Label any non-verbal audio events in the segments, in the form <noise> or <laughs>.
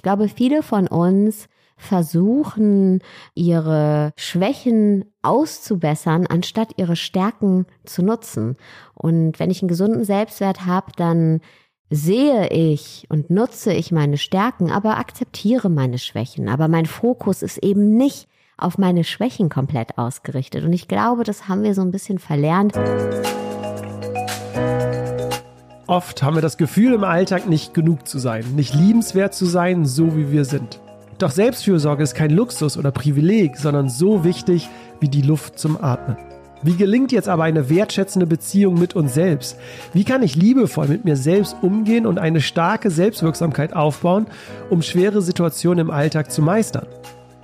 Ich glaube, viele von uns versuchen, ihre Schwächen auszubessern, anstatt ihre Stärken zu nutzen. Und wenn ich einen gesunden Selbstwert habe, dann sehe ich und nutze ich meine Stärken, aber akzeptiere meine Schwächen. Aber mein Fokus ist eben nicht auf meine Schwächen komplett ausgerichtet. Und ich glaube, das haben wir so ein bisschen verlernt. Oft haben wir das Gefühl, im Alltag nicht genug zu sein, nicht liebenswert zu sein, so wie wir sind. Doch Selbstfürsorge ist kein Luxus oder Privileg, sondern so wichtig wie die Luft zum Atmen. Wie gelingt jetzt aber eine wertschätzende Beziehung mit uns selbst? Wie kann ich liebevoll mit mir selbst umgehen und eine starke Selbstwirksamkeit aufbauen, um schwere Situationen im Alltag zu meistern?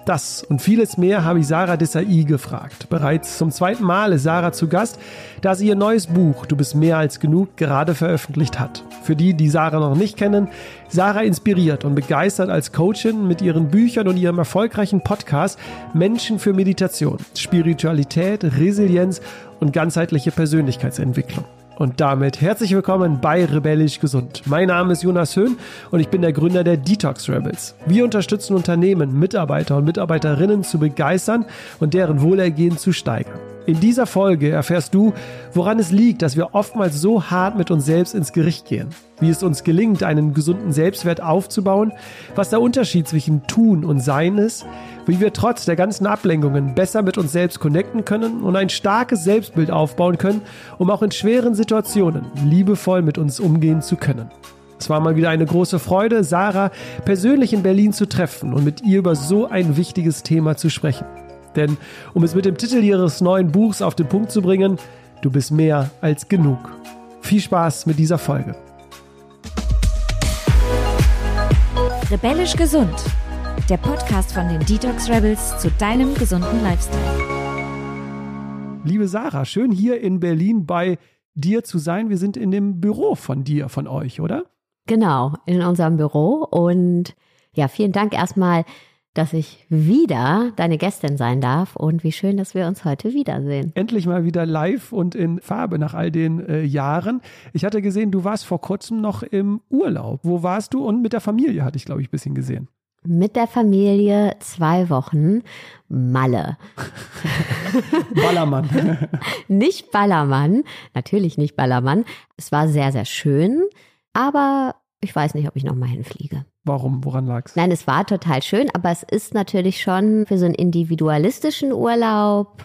Das und vieles mehr habe ich Sarah Desai gefragt. Bereits zum zweiten Mal ist Sarah zu Gast, da sie ihr neues Buch Du bist mehr als genug gerade veröffentlicht hat. Für die, die Sarah noch nicht kennen, Sarah inspiriert und begeistert als Coachin mit ihren Büchern und ihrem erfolgreichen Podcast Menschen für Meditation, Spiritualität, Resilienz und ganzheitliche Persönlichkeitsentwicklung. Und damit herzlich willkommen bei Rebellisch Gesund. Mein Name ist Jonas Höhn und ich bin der Gründer der Detox Rebels. Wir unterstützen Unternehmen, Mitarbeiter und Mitarbeiterinnen zu begeistern und deren Wohlergehen zu steigern. In dieser Folge erfährst du, woran es liegt, dass wir oftmals so hart mit uns selbst ins Gericht gehen, wie es uns gelingt, einen gesunden Selbstwert aufzubauen, was der Unterschied zwischen Tun und Sein ist, wie wir trotz der ganzen Ablenkungen besser mit uns selbst connecten können und ein starkes Selbstbild aufbauen können, um auch in schweren Situationen liebevoll mit uns umgehen zu können. Es war mal wieder eine große Freude, Sarah persönlich in Berlin zu treffen und mit ihr über so ein wichtiges Thema zu sprechen. Denn um es mit dem Titel ihres neuen Buchs auf den Punkt zu bringen, du bist mehr als genug. Viel Spaß mit dieser Folge. Rebellisch gesund. Der Podcast von den Detox Rebels zu deinem gesunden Lifestyle. Liebe Sarah, schön hier in Berlin bei dir zu sein. Wir sind in dem Büro von dir, von euch, oder? Genau, in unserem Büro. Und ja, vielen Dank erstmal dass ich wieder deine Gästin sein darf und wie schön, dass wir uns heute wiedersehen. Endlich mal wieder live und in Farbe nach all den äh, Jahren. Ich hatte gesehen, du warst vor kurzem noch im Urlaub. Wo warst du? Und mit der Familie hatte ich, glaube ich, ein bisschen gesehen. Mit der Familie zwei Wochen Malle. <laughs> Ballermann. <laughs> nicht Ballermann, natürlich nicht Ballermann. Es war sehr, sehr schön, aber ich weiß nicht, ob ich nochmal hinfliege. Warum? Woran lag's? Nein, es war total schön, aber es ist natürlich schon für so einen individualistischen Urlaub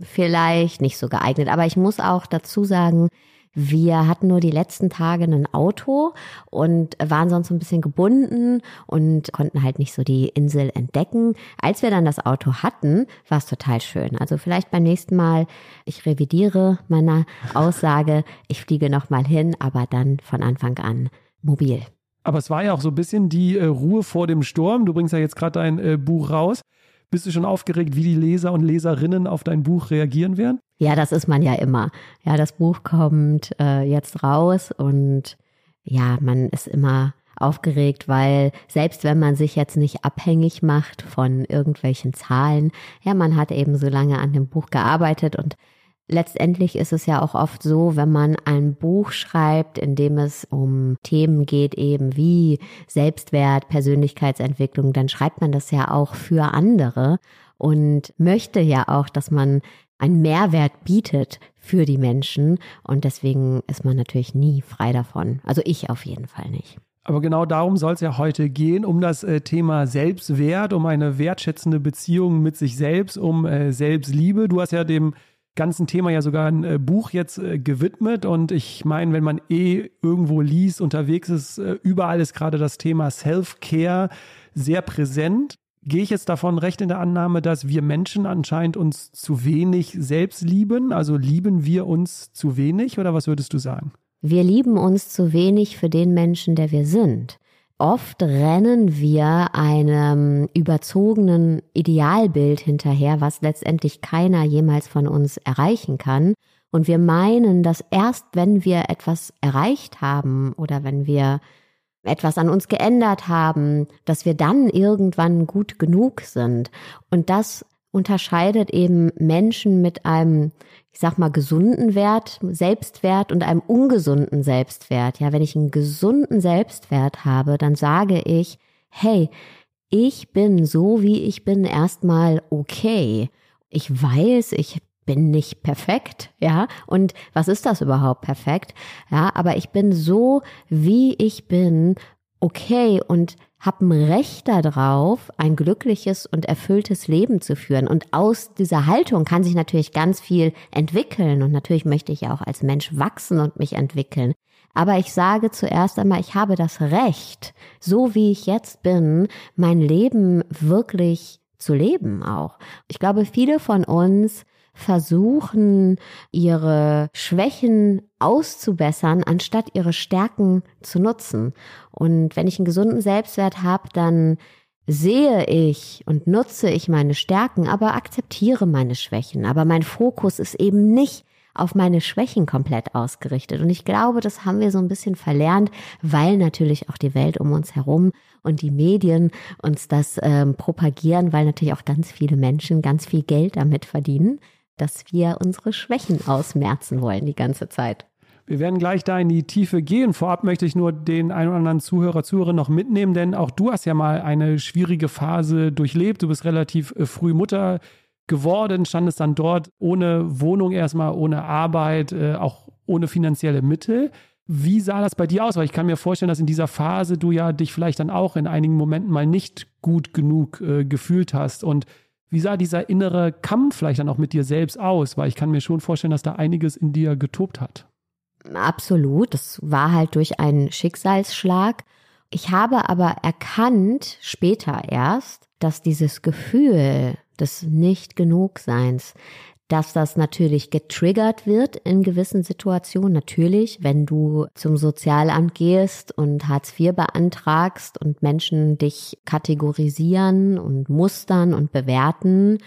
vielleicht nicht so geeignet. Aber ich muss auch dazu sagen, wir hatten nur die letzten Tage ein Auto und waren sonst ein bisschen gebunden und konnten halt nicht so die Insel entdecken. Als wir dann das Auto hatten, war es total schön. Also vielleicht beim nächsten Mal, ich revidiere meine Aussage, ich fliege nochmal hin, aber dann von Anfang an mobil. Aber es war ja auch so ein bisschen die äh, Ruhe vor dem Sturm. Du bringst ja jetzt gerade dein äh, Buch raus. Bist du schon aufgeregt, wie die Leser und Leserinnen auf dein Buch reagieren werden? Ja, das ist man ja immer. Ja, das Buch kommt äh, jetzt raus und ja, man ist immer aufgeregt, weil selbst wenn man sich jetzt nicht abhängig macht von irgendwelchen Zahlen, ja, man hat eben so lange an dem Buch gearbeitet und Letztendlich ist es ja auch oft so, wenn man ein Buch schreibt, in dem es um Themen geht, eben wie Selbstwert, Persönlichkeitsentwicklung, dann schreibt man das ja auch für andere und möchte ja auch, dass man einen Mehrwert bietet für die Menschen. Und deswegen ist man natürlich nie frei davon. Also ich auf jeden Fall nicht. Aber genau darum soll es ja heute gehen, um das äh, Thema Selbstwert, um eine wertschätzende Beziehung mit sich selbst, um äh, Selbstliebe. Du hast ja dem ganzen Thema ja sogar ein äh, Buch jetzt äh, gewidmet. Und ich meine, wenn man eh irgendwo liest, unterwegs ist, äh, überall ist gerade das Thema Self-Care sehr präsent. Gehe ich jetzt davon recht in der Annahme, dass wir Menschen anscheinend uns zu wenig selbst lieben? Also lieben wir uns zu wenig oder was würdest du sagen? Wir lieben uns zu wenig für den Menschen, der wir sind. Oft rennen wir einem überzogenen Idealbild hinterher, was letztendlich keiner jemals von uns erreichen kann. Und wir meinen, dass erst wenn wir etwas erreicht haben oder wenn wir etwas an uns geändert haben, dass wir dann irgendwann gut genug sind. Und das unterscheidet eben Menschen mit einem, ich sag mal, gesunden Wert, Selbstwert und einem ungesunden Selbstwert. Ja, wenn ich einen gesunden Selbstwert habe, dann sage ich, hey, ich bin so, wie ich bin, erstmal okay. Ich weiß, ich bin nicht perfekt, ja. Und was ist das überhaupt perfekt? Ja, aber ich bin so, wie ich bin, okay und habe ein Recht darauf, ein glückliches und erfülltes Leben zu führen. Und aus dieser Haltung kann sich natürlich ganz viel entwickeln. Und natürlich möchte ich auch als Mensch wachsen und mich entwickeln. Aber ich sage zuerst einmal, ich habe das Recht, so wie ich jetzt bin, mein Leben wirklich zu leben auch. Ich glaube, viele von uns versuchen, ihre Schwächen auszubessern, anstatt ihre Stärken zu nutzen. Und wenn ich einen gesunden Selbstwert habe, dann sehe ich und nutze ich meine Stärken, aber akzeptiere meine Schwächen. Aber mein Fokus ist eben nicht auf meine Schwächen komplett ausgerichtet. Und ich glaube, das haben wir so ein bisschen verlernt, weil natürlich auch die Welt um uns herum und die Medien uns das ähm, propagieren, weil natürlich auch ganz viele Menschen ganz viel Geld damit verdienen dass wir unsere Schwächen ausmerzen wollen die ganze Zeit. Wir werden gleich da in die Tiefe gehen. Vorab möchte ich nur den einen oder anderen Zuhörer, Zuhörerin noch mitnehmen, denn auch du hast ja mal eine schwierige Phase durchlebt. Du bist relativ äh, früh Mutter geworden, standest dann dort ohne Wohnung erstmal, ohne Arbeit, äh, auch ohne finanzielle Mittel. Wie sah das bei dir aus? Weil ich kann mir vorstellen, dass in dieser Phase du ja dich vielleicht dann auch in einigen Momenten mal nicht gut genug äh, gefühlt hast und wie sah dieser innere Kampf vielleicht dann auch mit dir selbst aus? Weil ich kann mir schon vorstellen, dass da einiges in dir getobt hat. Absolut. Das war halt durch einen Schicksalsschlag. Ich habe aber erkannt, später erst, dass dieses Gefühl des Nicht-Genug-Seins, dass das natürlich getriggert wird in gewissen Situationen. Natürlich, wenn du zum Sozialamt gehst und Hartz IV beantragst und Menschen dich kategorisieren und mustern und bewerten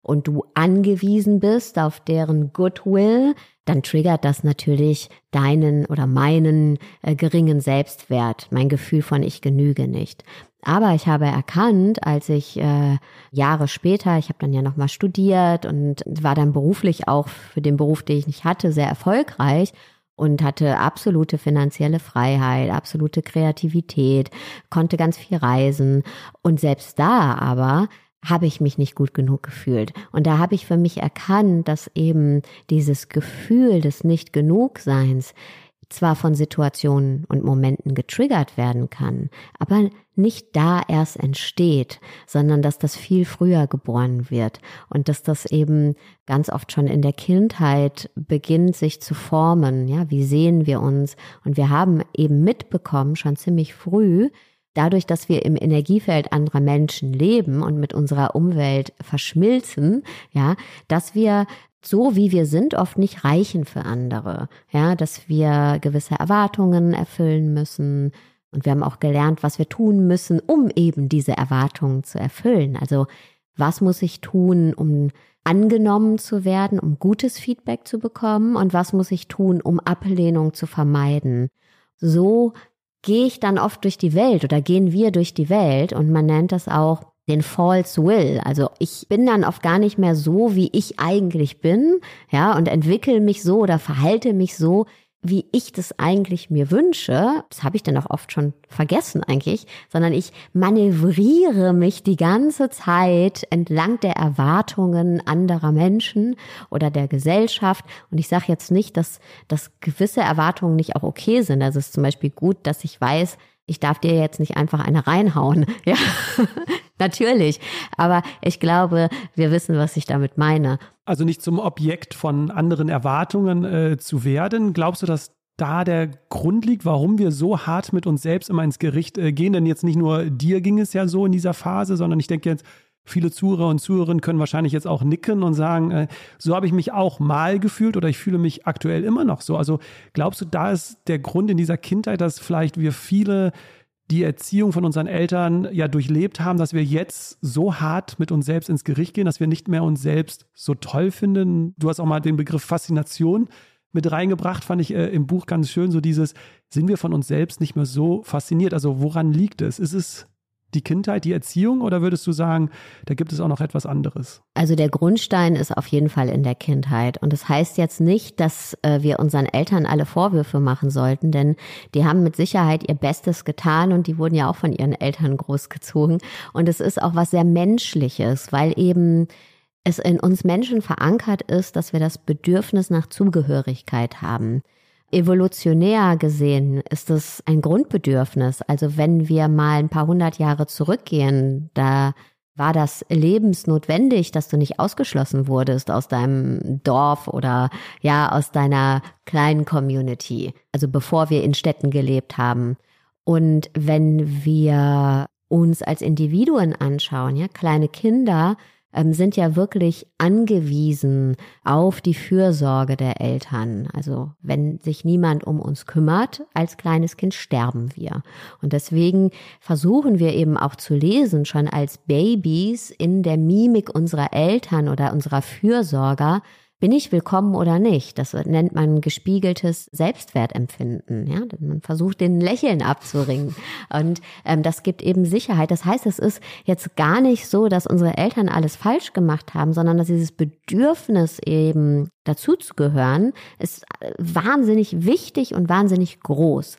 und du angewiesen bist auf deren Goodwill, dann triggert das natürlich deinen oder meinen äh, geringen Selbstwert, mein Gefühl von ich genüge nicht. Aber ich habe erkannt, als ich äh, Jahre später, ich habe dann ja nochmal studiert und war dann beruflich auch für den Beruf, den ich nicht hatte, sehr erfolgreich und hatte absolute finanzielle Freiheit, absolute Kreativität, konnte ganz viel reisen. Und selbst da aber habe ich mich nicht gut genug gefühlt. Und da habe ich für mich erkannt, dass eben dieses Gefühl des Nicht-Genug-Seins zwar von Situationen und Momenten getriggert werden kann, aber nicht da erst entsteht, sondern dass das viel früher geboren wird und dass das eben ganz oft schon in der Kindheit beginnt sich zu formen. Ja, wie sehen wir uns? Und wir haben eben mitbekommen, schon ziemlich früh, dadurch, dass wir im Energiefeld anderer Menschen leben und mit unserer Umwelt verschmilzen, ja, dass wir so wie wir sind, oft nicht reichen für andere. Ja, dass wir gewisse Erwartungen erfüllen müssen. Und wir haben auch gelernt, was wir tun müssen, um eben diese Erwartungen zu erfüllen. Also, was muss ich tun, um angenommen zu werden, um gutes Feedback zu bekommen? Und was muss ich tun, um Ablehnung zu vermeiden? So gehe ich dann oft durch die Welt oder gehen wir durch die Welt und man nennt das auch den False Will. Also ich bin dann oft gar nicht mehr so, wie ich eigentlich bin, ja, und entwickle mich so oder verhalte mich so, wie ich das eigentlich mir wünsche, das habe ich dann auch oft schon vergessen eigentlich, sondern ich manövriere mich die ganze Zeit entlang der Erwartungen anderer Menschen oder der Gesellschaft. Und ich sage jetzt nicht, dass, dass gewisse Erwartungen nicht auch okay sind. Also es ist zum Beispiel gut, dass ich weiß, ich darf dir jetzt nicht einfach eine reinhauen. <laughs> Ja, natürlich. Aber ich glaube, wir wissen, was ich damit meine. Also nicht zum Objekt von anderen Erwartungen äh, zu werden. Glaubst du, dass da der Grund liegt, warum wir so hart mit uns selbst immer ins Gericht äh, gehen? Denn jetzt nicht nur dir ging es ja so in dieser Phase, sondern ich denke jetzt, Viele Zuhörer und Zuhörerinnen können wahrscheinlich jetzt auch nicken und sagen, äh, so habe ich mich auch mal gefühlt oder ich fühle mich aktuell immer noch so. Also glaubst du, da ist der Grund in dieser Kindheit, dass vielleicht wir viele die Erziehung von unseren Eltern ja durchlebt haben, dass wir jetzt so hart mit uns selbst ins Gericht gehen, dass wir nicht mehr uns selbst so toll finden. Du hast auch mal den Begriff Faszination mit reingebracht, fand ich äh, im Buch ganz schön, so dieses, sind wir von uns selbst nicht mehr so fasziniert? Also woran liegt es? Ist es die Kindheit, die Erziehung oder würdest du sagen, da gibt es auch noch etwas anderes? Also der Grundstein ist auf jeden Fall in der Kindheit. Und das heißt jetzt nicht, dass äh, wir unseren Eltern alle Vorwürfe machen sollten, denn die haben mit Sicherheit ihr Bestes getan und die wurden ja auch von ihren Eltern großgezogen. Und es ist auch was sehr Menschliches, weil eben es in uns Menschen verankert ist, dass wir das Bedürfnis nach Zugehörigkeit haben. Evolutionär gesehen ist es ein Grundbedürfnis. Also wenn wir mal ein paar hundert Jahre zurückgehen, da war das lebensnotwendig, dass du nicht ausgeschlossen wurdest aus deinem Dorf oder ja aus deiner kleinen Community. Also bevor wir in Städten gelebt haben. Und wenn wir uns als Individuen anschauen, ja, kleine Kinder, ähm, sind ja wirklich angewiesen auf die Fürsorge der Eltern. Also wenn sich niemand um uns kümmert, als kleines Kind sterben wir. Und deswegen versuchen wir eben auch zu lesen, schon als Babys in der Mimik unserer Eltern oder unserer Fürsorger, bin ich willkommen oder nicht? Das nennt man gespiegeltes Selbstwertempfinden. Ja, man versucht den Lächeln abzuringen und ähm, das gibt eben Sicherheit. Das heißt, es ist jetzt gar nicht so, dass unsere Eltern alles falsch gemacht haben, sondern dass dieses Bedürfnis eben dazu zu gehören ist äh, wahnsinnig wichtig und wahnsinnig groß.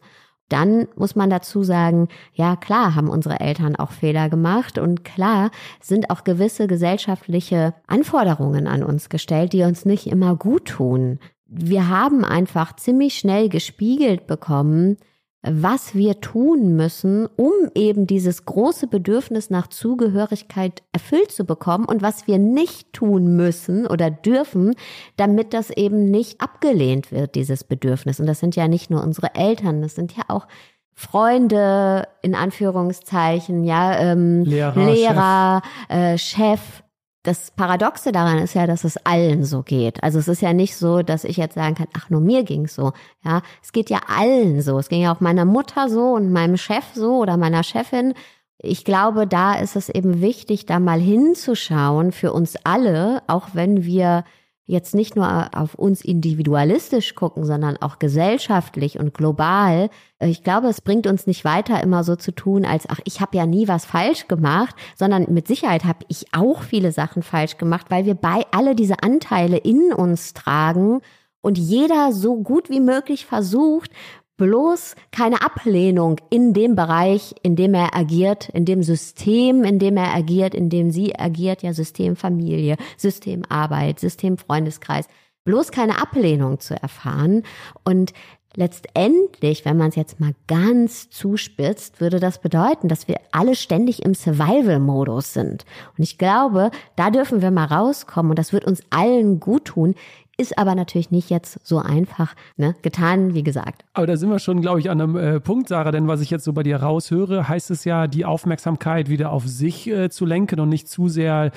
Dann muss man dazu sagen, ja klar haben unsere Eltern auch Fehler gemacht und klar sind auch gewisse gesellschaftliche Anforderungen an uns gestellt, die uns nicht immer gut tun. Wir haben einfach ziemlich schnell gespiegelt bekommen, was wir tun müssen, um eben dieses große Bedürfnis nach Zugehörigkeit erfüllt zu bekommen und was wir nicht tun müssen oder dürfen, damit das eben nicht abgelehnt wird, dieses Bedürfnis. Und das sind ja nicht nur unsere Eltern, das sind ja auch Freunde in Anführungszeichen, ja, ähm, Lehrer, Lehrer Chef. Äh, Chef das Paradoxe daran ist ja, dass es allen so geht. Also es ist ja nicht so, dass ich jetzt sagen kann, ach, nur mir ging's so. Ja, es geht ja allen so. Es ging ja auch meiner Mutter so und meinem Chef so oder meiner Chefin. Ich glaube, da ist es eben wichtig, da mal hinzuschauen für uns alle, auch wenn wir jetzt nicht nur auf uns individualistisch gucken, sondern auch gesellschaftlich und global. Ich glaube, es bringt uns nicht weiter, immer so zu tun, als ach, ich habe ja nie was falsch gemacht, sondern mit Sicherheit habe ich auch viele Sachen falsch gemacht, weil wir bei alle diese Anteile in uns tragen und jeder so gut wie möglich versucht, bloß keine Ablehnung in dem Bereich, in dem er agiert, in dem System, in dem er agiert, in dem sie agiert, ja System Familie, System Arbeit, System Freundeskreis, bloß keine Ablehnung zu erfahren und Letztendlich, wenn man es jetzt mal ganz zuspitzt, würde das bedeuten, dass wir alle ständig im Survival-Modus sind. Und ich glaube, da dürfen wir mal rauskommen und das wird uns allen gut tun, ist aber natürlich nicht jetzt so einfach ne? getan, wie gesagt. Aber da sind wir schon, glaube ich, an einem äh, Punkt, Sarah, denn was ich jetzt so bei dir raushöre, heißt es ja, die Aufmerksamkeit wieder auf sich äh, zu lenken und nicht zu sehr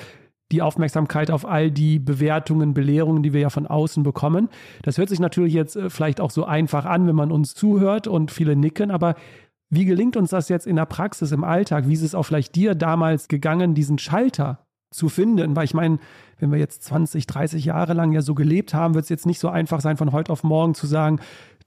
die Aufmerksamkeit auf all die Bewertungen, Belehrungen, die wir ja von außen bekommen. Das hört sich natürlich jetzt äh, vielleicht auch so einfach an, wenn man uns zuhört und viele nicken, aber wie gelingt uns das jetzt in der Praxis, im Alltag? Wie ist es auch vielleicht dir damals gegangen, diesen Schalter zu finden? Weil ich meine, wenn wir jetzt 20, 30 Jahre lang ja so gelebt haben, wird es jetzt nicht so einfach sein, von heute auf morgen zu sagen,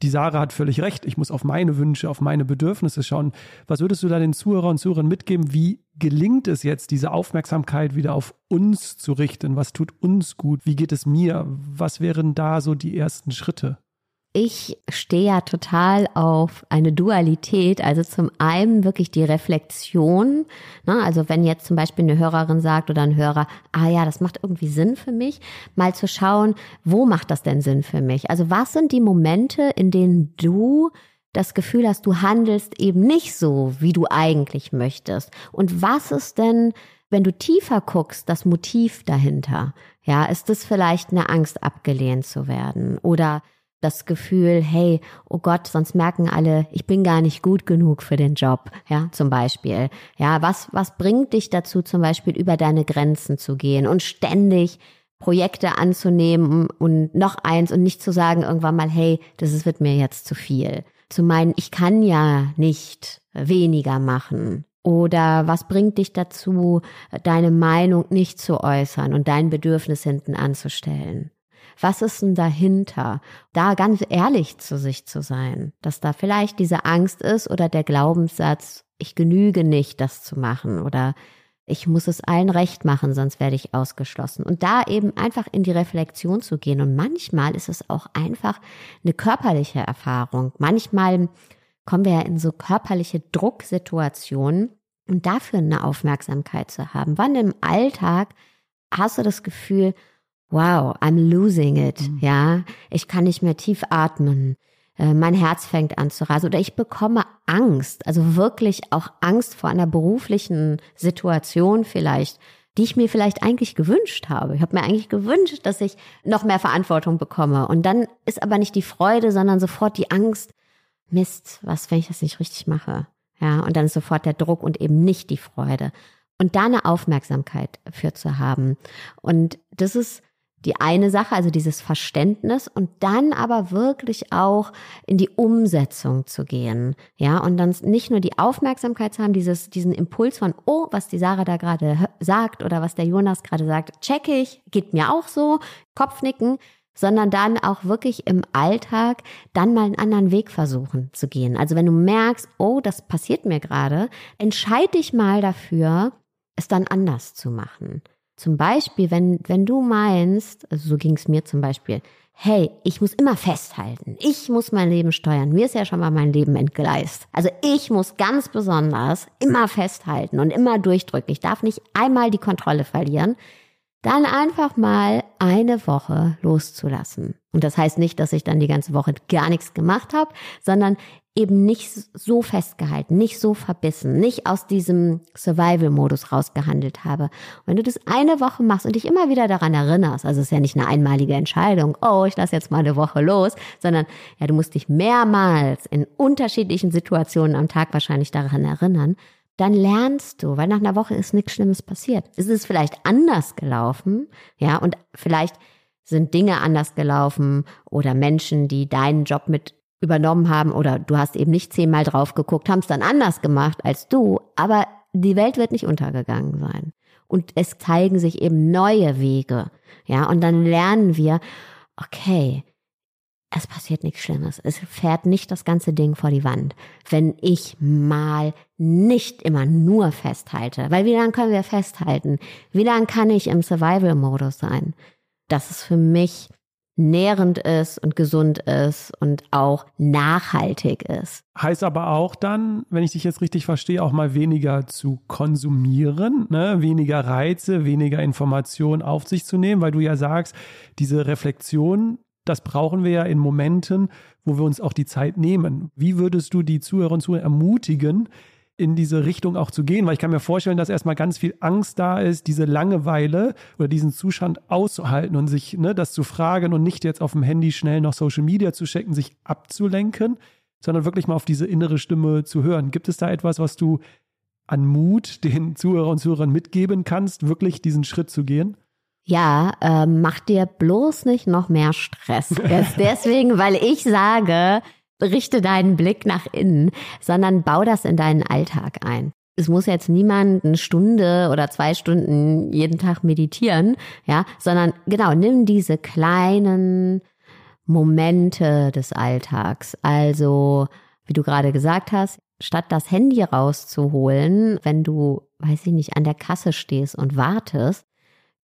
die Sarah hat völlig recht, ich muss auf meine Wünsche, auf meine Bedürfnisse schauen. Was würdest du da den Zuhörern und Zuhörern mitgeben? Wie gelingt es jetzt, diese Aufmerksamkeit wieder auf uns zu richten? Was tut uns gut? Wie geht es mir? Was wären da so die ersten Schritte? Ich stehe ja total auf eine Dualität, also zum einen wirklich die Reflexion, ne? also wenn jetzt zum Beispiel eine Hörerin sagt oder ein Hörer, ah ja, das macht irgendwie Sinn für mich, mal zu schauen, wo macht das denn Sinn für mich? Also was sind die Momente, in denen du das Gefühl hast, du handelst eben nicht so, wie du eigentlich möchtest? Und was ist denn, wenn du tiefer guckst, das Motiv dahinter? Ja, ist es vielleicht eine Angst, abgelehnt zu werden? Oder das Gefühl, hey, oh Gott, sonst merken alle, ich bin gar nicht gut genug für den Job, ja, zum Beispiel. Ja, was, was bringt dich dazu, zum Beispiel über deine Grenzen zu gehen und ständig Projekte anzunehmen und noch eins und nicht zu sagen irgendwann mal, hey, das wird mir jetzt zu viel. Zu meinen, ich kann ja nicht weniger machen. Oder was bringt dich dazu, deine Meinung nicht zu äußern und dein Bedürfnis hinten anzustellen? Was ist denn dahinter? Da ganz ehrlich zu sich zu sein, dass da vielleicht diese Angst ist oder der Glaubenssatz, ich genüge nicht, das zu machen oder ich muss es allen recht machen, sonst werde ich ausgeschlossen. Und da eben einfach in die Reflexion zu gehen. Und manchmal ist es auch einfach eine körperliche Erfahrung. Manchmal kommen wir ja in so körperliche Drucksituationen und dafür eine Aufmerksamkeit zu haben. Wann im Alltag hast du das Gefühl, wow, I'm losing it, mhm. ja, ich kann nicht mehr tief atmen äh, mein Herz fängt an zu rasen oder ich bekomme Angst, also wirklich auch Angst vor einer beruflichen Situation vielleicht, die ich mir vielleicht eigentlich gewünscht habe. Ich habe mir eigentlich gewünscht, dass ich noch mehr Verantwortung bekomme. Und dann ist aber nicht die Freude, sondern sofort die Angst, Mist, was, wenn ich das nicht richtig mache? Ja, und dann ist sofort der Druck und eben nicht die Freude. Und da eine Aufmerksamkeit für zu haben. Und das ist die eine Sache, also dieses Verständnis und dann aber wirklich auch in die Umsetzung zu gehen. Ja, und dann nicht nur die Aufmerksamkeit zu haben, dieses, diesen Impuls von, oh, was die Sarah da gerade sagt oder was der Jonas gerade sagt, check ich, geht mir auch so, Kopfnicken, sondern dann auch wirklich im Alltag dann mal einen anderen Weg versuchen zu gehen. Also wenn du merkst, oh, das passiert mir gerade, entscheide dich mal dafür, es dann anders zu machen. Zum Beispiel, wenn, wenn du meinst, also so ging es mir zum Beispiel, hey, ich muss immer festhalten, ich muss mein Leben steuern, mir ist ja schon mal mein Leben entgleist. Also ich muss ganz besonders immer festhalten und immer durchdrücken. Ich darf nicht einmal die Kontrolle verlieren. Dann einfach mal eine Woche loszulassen. Und das heißt nicht, dass ich dann die ganze Woche gar nichts gemacht habe, sondern eben nicht so festgehalten, nicht so verbissen, nicht aus diesem Survival-Modus rausgehandelt habe. Und wenn du das eine Woche machst und dich immer wieder daran erinnerst, also es ist ja nicht eine einmalige Entscheidung, oh, ich lasse jetzt mal eine Woche los, sondern ja, du musst dich mehrmals in unterschiedlichen Situationen am Tag wahrscheinlich daran erinnern, dann lernst du, weil nach einer Woche ist nichts Schlimmes passiert. Es ist vielleicht anders gelaufen, ja, und vielleicht sind Dinge anders gelaufen oder Menschen, die deinen Job mit übernommen haben oder du hast eben nicht zehnmal drauf geguckt, haben es dann anders gemacht als du, aber die Welt wird nicht untergegangen sein. Und es zeigen sich eben neue Wege. Ja, und dann lernen wir, okay, es passiert nichts Schlimmes. Es fährt nicht das ganze Ding vor die Wand, wenn ich mal nicht immer nur festhalte. Weil wie lange können wir festhalten? Wie lange kann ich im Survival-Modus sein? Das ist für mich nährend ist und gesund ist und auch nachhaltig ist. Heißt aber auch dann, wenn ich dich jetzt richtig verstehe, auch mal weniger zu konsumieren, ne? weniger Reize, weniger Informationen auf sich zu nehmen, weil du ja sagst, diese Reflexion, das brauchen wir ja in Momenten, wo wir uns auch die Zeit nehmen. Wie würdest du die Zuhörer und Zuhörer ermutigen, in diese Richtung auch zu gehen, weil ich kann mir vorstellen, dass erstmal ganz viel Angst da ist, diese Langeweile oder diesen Zustand auszuhalten und sich ne, das zu fragen und nicht jetzt auf dem Handy schnell noch Social Media zu checken, sich abzulenken, sondern wirklich mal auf diese innere Stimme zu hören. Gibt es da etwas, was du an Mut den Zuhörer und Zuhörern mitgeben kannst, wirklich diesen Schritt zu gehen? Ja, äh, mach dir bloß nicht noch mehr Stress. <laughs> deswegen, weil ich sage, richte deinen Blick nach innen, sondern bau das in deinen Alltag ein. Es muss jetzt niemand eine Stunde oder zwei Stunden jeden Tag meditieren, ja, sondern genau, nimm diese kleinen Momente des Alltags. Also, wie du gerade gesagt hast, statt das Handy rauszuholen, wenn du, weiß ich nicht, an der Kasse stehst und wartest,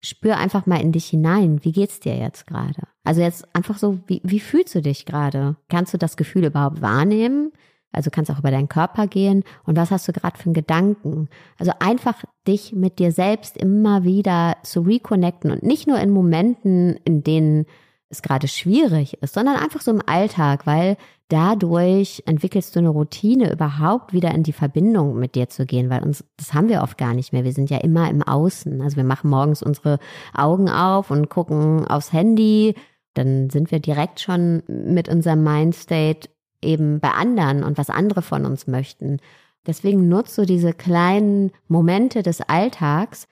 spür einfach mal in dich hinein. Wie geht's dir jetzt gerade? Also jetzt einfach so, wie, wie fühlst du dich gerade? Kannst du das Gefühl überhaupt wahrnehmen? Also kannst auch über deinen Körper gehen. Und was hast du gerade für einen Gedanken? Also einfach dich mit dir selbst immer wieder zu reconnecten und nicht nur in Momenten, in denen es gerade schwierig ist, sondern einfach so im Alltag, weil dadurch entwickelst du eine Routine, überhaupt wieder in die Verbindung mit dir zu gehen, weil uns, das haben wir oft gar nicht mehr. Wir sind ja immer im Außen. Also wir machen morgens unsere Augen auf und gucken aufs Handy. Dann sind wir direkt schon mit unserem Mindstate eben bei anderen und was andere von uns möchten. Deswegen nutzt du diese kleinen Momente des Alltags,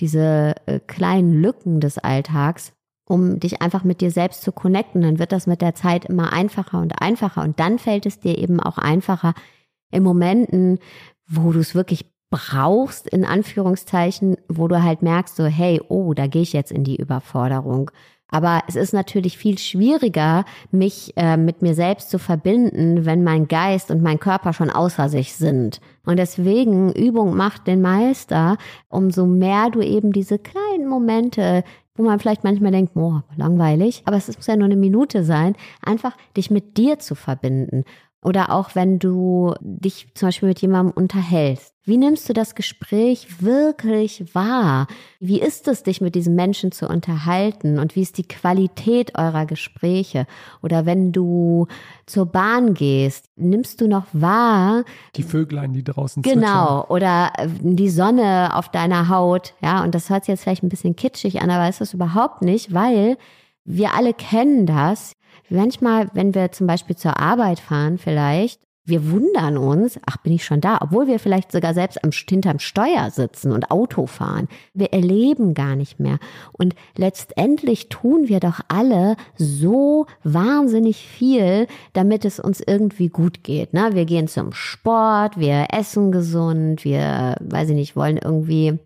diese äh, kleinen Lücken des Alltags, um dich einfach mit dir selbst zu connecten. Dann wird das mit der Zeit immer einfacher und einfacher. Und dann fällt es dir eben auch einfacher in Momenten, wo du es wirklich brauchst, in Anführungszeichen, wo du halt merkst, so, hey, oh, da gehe ich jetzt in die Überforderung. Aber es ist natürlich viel schwieriger, mich äh, mit mir selbst zu verbinden, wenn mein Geist und mein Körper schon außer sich sind. Und deswegen Übung macht den Meister, umso mehr du eben diese kleinen Momente, wo man vielleicht manchmal denkt, boah, langweilig, aber es muss ja nur eine Minute sein, einfach dich mit dir zu verbinden. Oder auch wenn du dich zum Beispiel mit jemandem unterhältst. Wie nimmst du das Gespräch wirklich wahr? Wie ist es, dich mit diesem Menschen zu unterhalten? Und wie ist die Qualität eurer Gespräche? Oder wenn du zur Bahn gehst, nimmst du noch wahr? Die Vöglein, die draußen Genau. Oder äh, die Sonne auf deiner Haut. Ja, und das hört sich jetzt vielleicht ein bisschen kitschig an, aber ist das überhaupt nicht, weil wir alle kennen das. Manchmal, wenn wir zum Beispiel zur Arbeit fahren, vielleicht, wir wundern uns, ach, bin ich schon da, obwohl wir vielleicht sogar selbst am, hinterm Steuer sitzen und Auto fahren. Wir erleben gar nicht mehr. Und letztendlich tun wir doch alle so wahnsinnig viel, damit es uns irgendwie gut geht. Ne? Wir gehen zum Sport, wir essen gesund, wir, weiß ich nicht, wollen irgendwie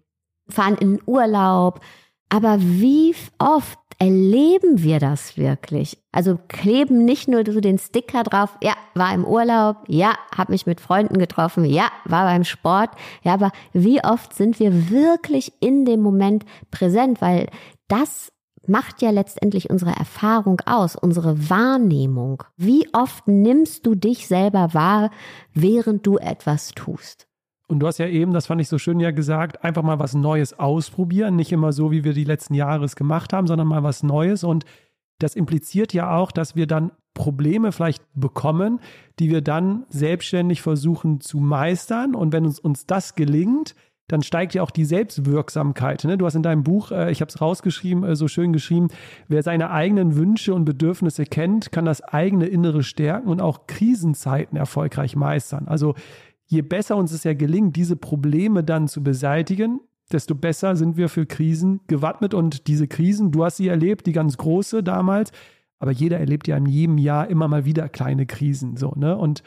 fahren in Urlaub. Aber wie oft erleben wir das wirklich? Also kleben nicht nur so den Sticker drauf, ja, war im Urlaub, ja, habe mich mit Freunden getroffen, ja, war beim Sport, ja, aber wie oft sind wir wirklich in dem Moment präsent, weil das macht ja letztendlich unsere Erfahrung aus, unsere Wahrnehmung. Wie oft nimmst du dich selber wahr, während du etwas tust? Und du hast ja eben, das fand ich so schön ja gesagt, einfach mal was Neues ausprobieren. Nicht immer so, wie wir die letzten Jahre es gemacht haben, sondern mal was Neues. Und das impliziert ja auch, dass wir dann Probleme vielleicht bekommen, die wir dann selbstständig versuchen zu meistern. Und wenn uns, uns das gelingt, dann steigt ja auch die Selbstwirksamkeit. Ne? Du hast in deinem Buch, äh, ich habe es rausgeschrieben, äh, so schön geschrieben, wer seine eigenen Wünsche und Bedürfnisse kennt, kann das eigene Innere stärken und auch Krisenzeiten erfolgreich meistern. Also je besser uns es ja gelingt, diese Probleme dann zu beseitigen, desto besser sind wir für Krisen gewappnet. Und diese Krisen, du hast sie erlebt, die ganz große damals, aber jeder erlebt ja in jedem Jahr immer mal wieder kleine Krisen. So, ne? Und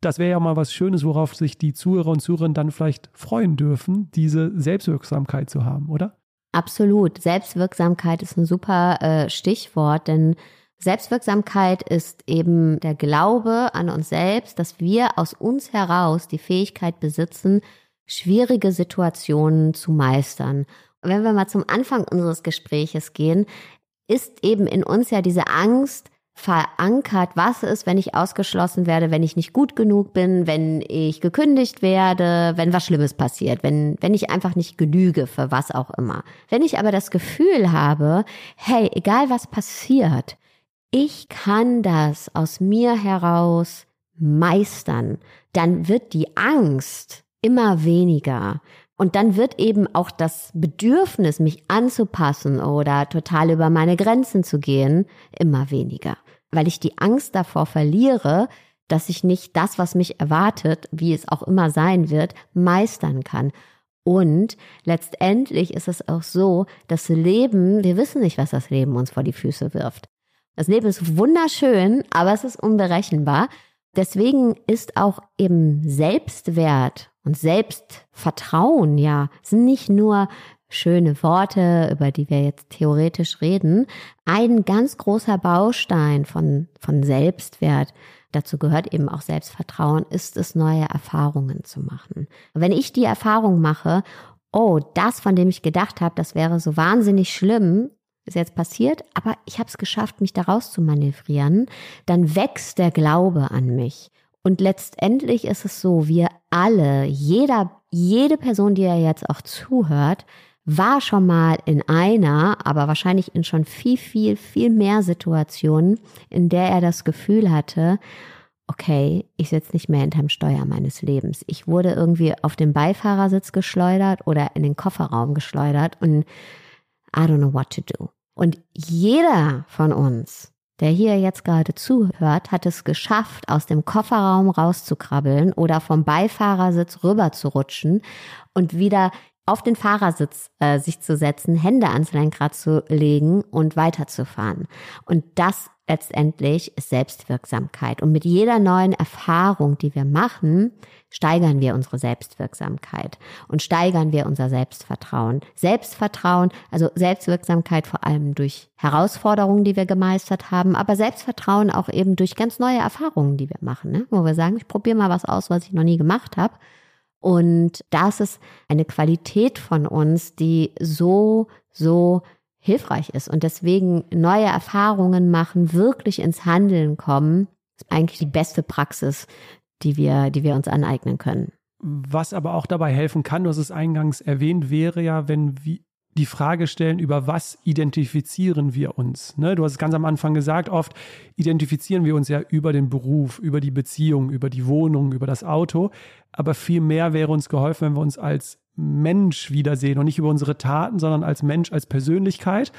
das wäre ja mal was Schönes, worauf sich die Zuhörer und Zuhörerinnen dann vielleicht freuen dürfen, diese Selbstwirksamkeit zu haben, oder? Absolut. Selbstwirksamkeit ist ein super äh, Stichwort, denn Selbstwirksamkeit ist eben der Glaube an uns selbst, dass wir aus uns heraus die Fähigkeit besitzen, schwierige Situationen zu meistern. Und wenn wir mal zum Anfang unseres Gespräches gehen, ist eben in uns ja diese Angst verankert, was ist, wenn ich ausgeschlossen werde, wenn ich nicht gut genug bin, wenn ich gekündigt werde, wenn was Schlimmes passiert, wenn, wenn ich einfach nicht genüge für was auch immer. Wenn ich aber das Gefühl habe, hey, egal was passiert, ich kann das aus mir heraus meistern, dann wird die Angst immer weniger. Und dann wird eben auch das Bedürfnis, mich anzupassen oder total über meine Grenzen zu gehen, immer weniger. Weil ich die Angst davor verliere, dass ich nicht das, was mich erwartet, wie es auch immer sein wird, meistern kann. Und letztendlich ist es auch so, das Leben, wir wissen nicht, was das Leben uns vor die Füße wirft. Das Leben ist wunderschön, aber es ist unberechenbar. Deswegen ist auch eben Selbstwert und Selbstvertrauen, ja, sind nicht nur schöne Worte, über die wir jetzt theoretisch reden, ein ganz großer Baustein von, von Selbstwert. Dazu gehört eben auch Selbstvertrauen, ist es, neue Erfahrungen zu machen. Wenn ich die Erfahrung mache, oh, das, von dem ich gedacht habe, das wäre so wahnsinnig schlimm, ist jetzt passiert, aber ich habe es geschafft, mich daraus zu manövrieren, dann wächst der Glaube an mich. Und letztendlich ist es so, wir alle, jeder, jede Person, die ja jetzt auch zuhört, war schon mal in einer, aber wahrscheinlich in schon viel, viel, viel mehr Situationen, in der er das Gefühl hatte, okay, ich sitze nicht mehr hinterm Steuer meines Lebens. Ich wurde irgendwie auf den Beifahrersitz geschleudert oder in den Kofferraum geschleudert und I don't know what to do. Und jeder von uns, der hier jetzt gerade zuhört, hat es geschafft, aus dem Kofferraum rauszukrabbeln oder vom Beifahrersitz rüber zu rutschen und wieder auf den Fahrersitz äh, sich zu setzen, Hände ans Lenkrad zu legen und weiterzufahren. Und das letztendlich ist Selbstwirksamkeit. Und mit jeder neuen Erfahrung, die wir machen, steigern wir unsere Selbstwirksamkeit und steigern wir unser Selbstvertrauen. Selbstvertrauen, also Selbstwirksamkeit vor allem durch Herausforderungen, die wir gemeistert haben, aber Selbstvertrauen auch eben durch ganz neue Erfahrungen, die wir machen, ne? wo wir sagen, ich probiere mal was aus, was ich noch nie gemacht habe. Und das ist eine Qualität von uns, die so, so hilfreich ist. Und deswegen neue Erfahrungen machen, wirklich ins Handeln kommen, ist eigentlich die beste Praxis, die wir, die wir uns aneignen können. Was aber auch dabei helfen kann, du hast es eingangs erwähnt, wäre ja, wenn wir die Frage stellen, über was identifizieren wir uns. Ne? Du hast es ganz am Anfang gesagt, oft identifizieren wir uns ja über den Beruf, über die Beziehung, über die Wohnung, über das Auto. Aber viel mehr wäre uns geholfen, wenn wir uns als Mensch wiedersehen und nicht über unsere Taten, sondern als Mensch, als Persönlichkeit.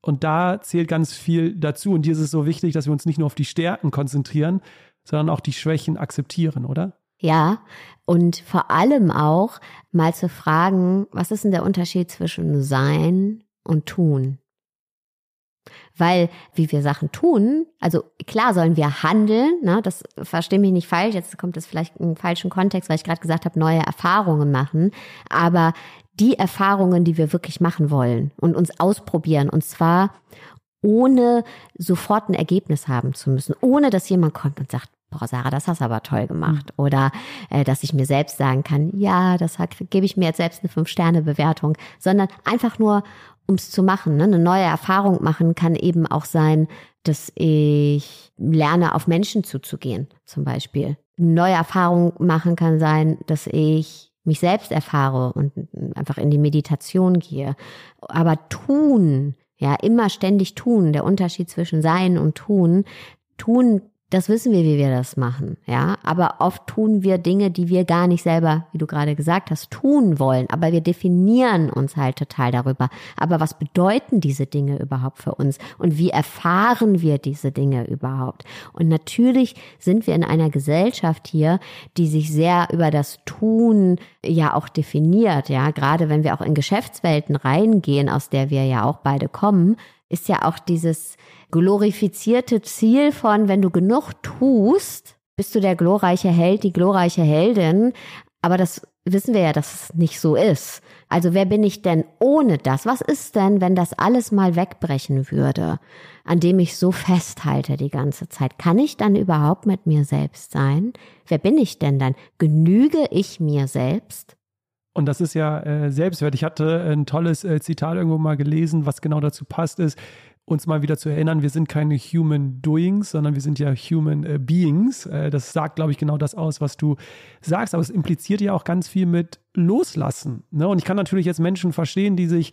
Und da zählt ganz viel dazu. Und hier ist es so wichtig, dass wir uns nicht nur auf die Stärken konzentrieren, sondern auch die Schwächen akzeptieren, oder? Ja, und vor allem auch mal zu fragen, was ist denn der Unterschied zwischen Sein und Tun? Weil, wie wir Sachen tun, also klar sollen wir handeln, ne, das verstehe mich nicht falsch, jetzt kommt es vielleicht im falschen Kontext, weil ich gerade gesagt habe, neue Erfahrungen machen, aber die Erfahrungen, die wir wirklich machen wollen und uns ausprobieren, und zwar ohne sofort ein Ergebnis haben zu müssen, ohne dass jemand kommt und sagt, boah, Sarah, das hast du aber toll gemacht. Mhm. Oder äh, dass ich mir selbst sagen kann, ja, das gebe ich mir jetzt selbst eine Fünf-Sterne-Bewertung, sondern einfach nur, ums zu machen. Ne? Eine neue Erfahrung machen kann eben auch sein, dass ich lerne, auf Menschen zuzugehen, zum Beispiel. Eine neue Erfahrung machen kann sein, dass ich mich selbst erfahre und einfach in die Meditation gehe. Aber tun, ja, immer ständig tun, der Unterschied zwischen sein und tun, tun das wissen wir, wie wir das machen, ja. Aber oft tun wir Dinge, die wir gar nicht selber, wie du gerade gesagt hast, tun wollen. Aber wir definieren uns halt total darüber. Aber was bedeuten diese Dinge überhaupt für uns? Und wie erfahren wir diese Dinge überhaupt? Und natürlich sind wir in einer Gesellschaft hier, die sich sehr über das Tun ja auch definiert, ja. Gerade wenn wir auch in Geschäftswelten reingehen, aus der wir ja auch beide kommen, ist ja auch dieses, glorifizierte Ziel von, wenn du genug tust, bist du der glorreiche Held, die glorreiche Heldin. Aber das wissen wir ja, dass es nicht so ist. Also wer bin ich denn ohne das? Was ist denn, wenn das alles mal wegbrechen würde, an dem ich so festhalte die ganze Zeit? Kann ich dann überhaupt mit mir selbst sein? Wer bin ich denn dann? Genüge ich mir selbst? Und das ist ja äh, Selbstwert. Ich hatte ein tolles äh, Zitat irgendwo mal gelesen, was genau dazu passt, ist, uns mal wieder zu erinnern, wir sind keine Human Doings, sondern wir sind ja Human äh, Beings. Äh, das sagt, glaube ich, genau das aus, was du sagst. Aber es impliziert ja auch ganz viel mit Loslassen. Ne? Und ich kann natürlich jetzt Menschen verstehen, die sich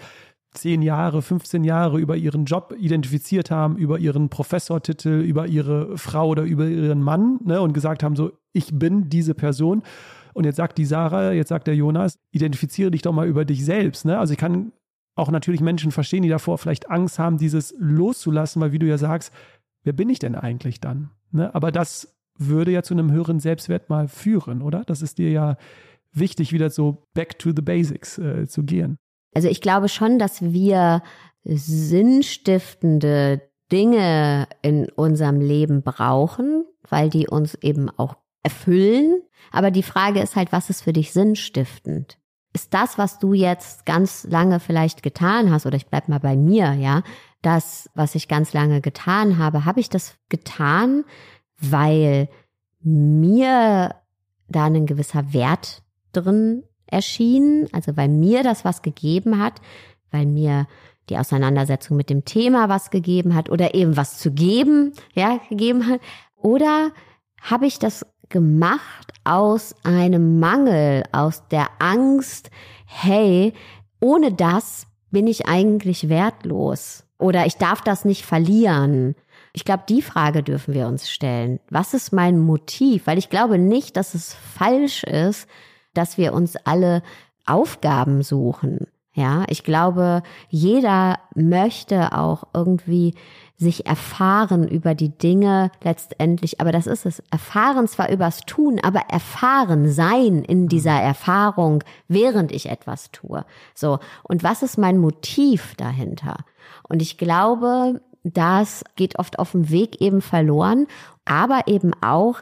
zehn Jahre, 15 Jahre über ihren Job identifiziert haben, über ihren Professortitel, über ihre Frau oder über ihren Mann ne? und gesagt haben, so, ich bin diese Person. Und jetzt sagt die Sarah, jetzt sagt der Jonas, identifiziere dich doch mal über dich selbst. Ne? Also ich kann auch natürlich Menschen verstehen, die davor vielleicht Angst haben, dieses loszulassen, weil wie du ja sagst, wer bin ich denn eigentlich dann? Ne? Aber das würde ja zu einem höheren Selbstwert mal führen, oder? Das ist dir ja wichtig, wieder so back to the basics äh, zu gehen. Also ich glaube schon, dass wir sinnstiftende Dinge in unserem Leben brauchen, weil die uns eben auch erfüllen. Aber die Frage ist halt, was ist für dich sinnstiftend? Ist das, was du jetzt ganz lange vielleicht getan hast, oder ich bleib mal bei mir, ja, das, was ich ganz lange getan habe, habe ich das getan, weil mir da ein gewisser Wert drin erschien, also weil mir das was gegeben hat, weil mir die Auseinandersetzung mit dem Thema was gegeben hat oder eben was zu geben, ja, gegeben hat, oder habe ich das gemacht aus einem Mangel, aus der Angst, hey, ohne das bin ich eigentlich wertlos oder ich darf das nicht verlieren. Ich glaube, die Frage dürfen wir uns stellen. Was ist mein Motiv? Weil ich glaube nicht, dass es falsch ist, dass wir uns alle Aufgaben suchen. Ja, ich glaube, jeder möchte auch irgendwie sich erfahren über die Dinge letztendlich, aber das ist es. Erfahren zwar übers Tun, aber erfahren sein in dieser Erfahrung, während ich etwas tue. So. Und was ist mein Motiv dahinter? Und ich glaube, das geht oft auf dem Weg eben verloren, aber eben auch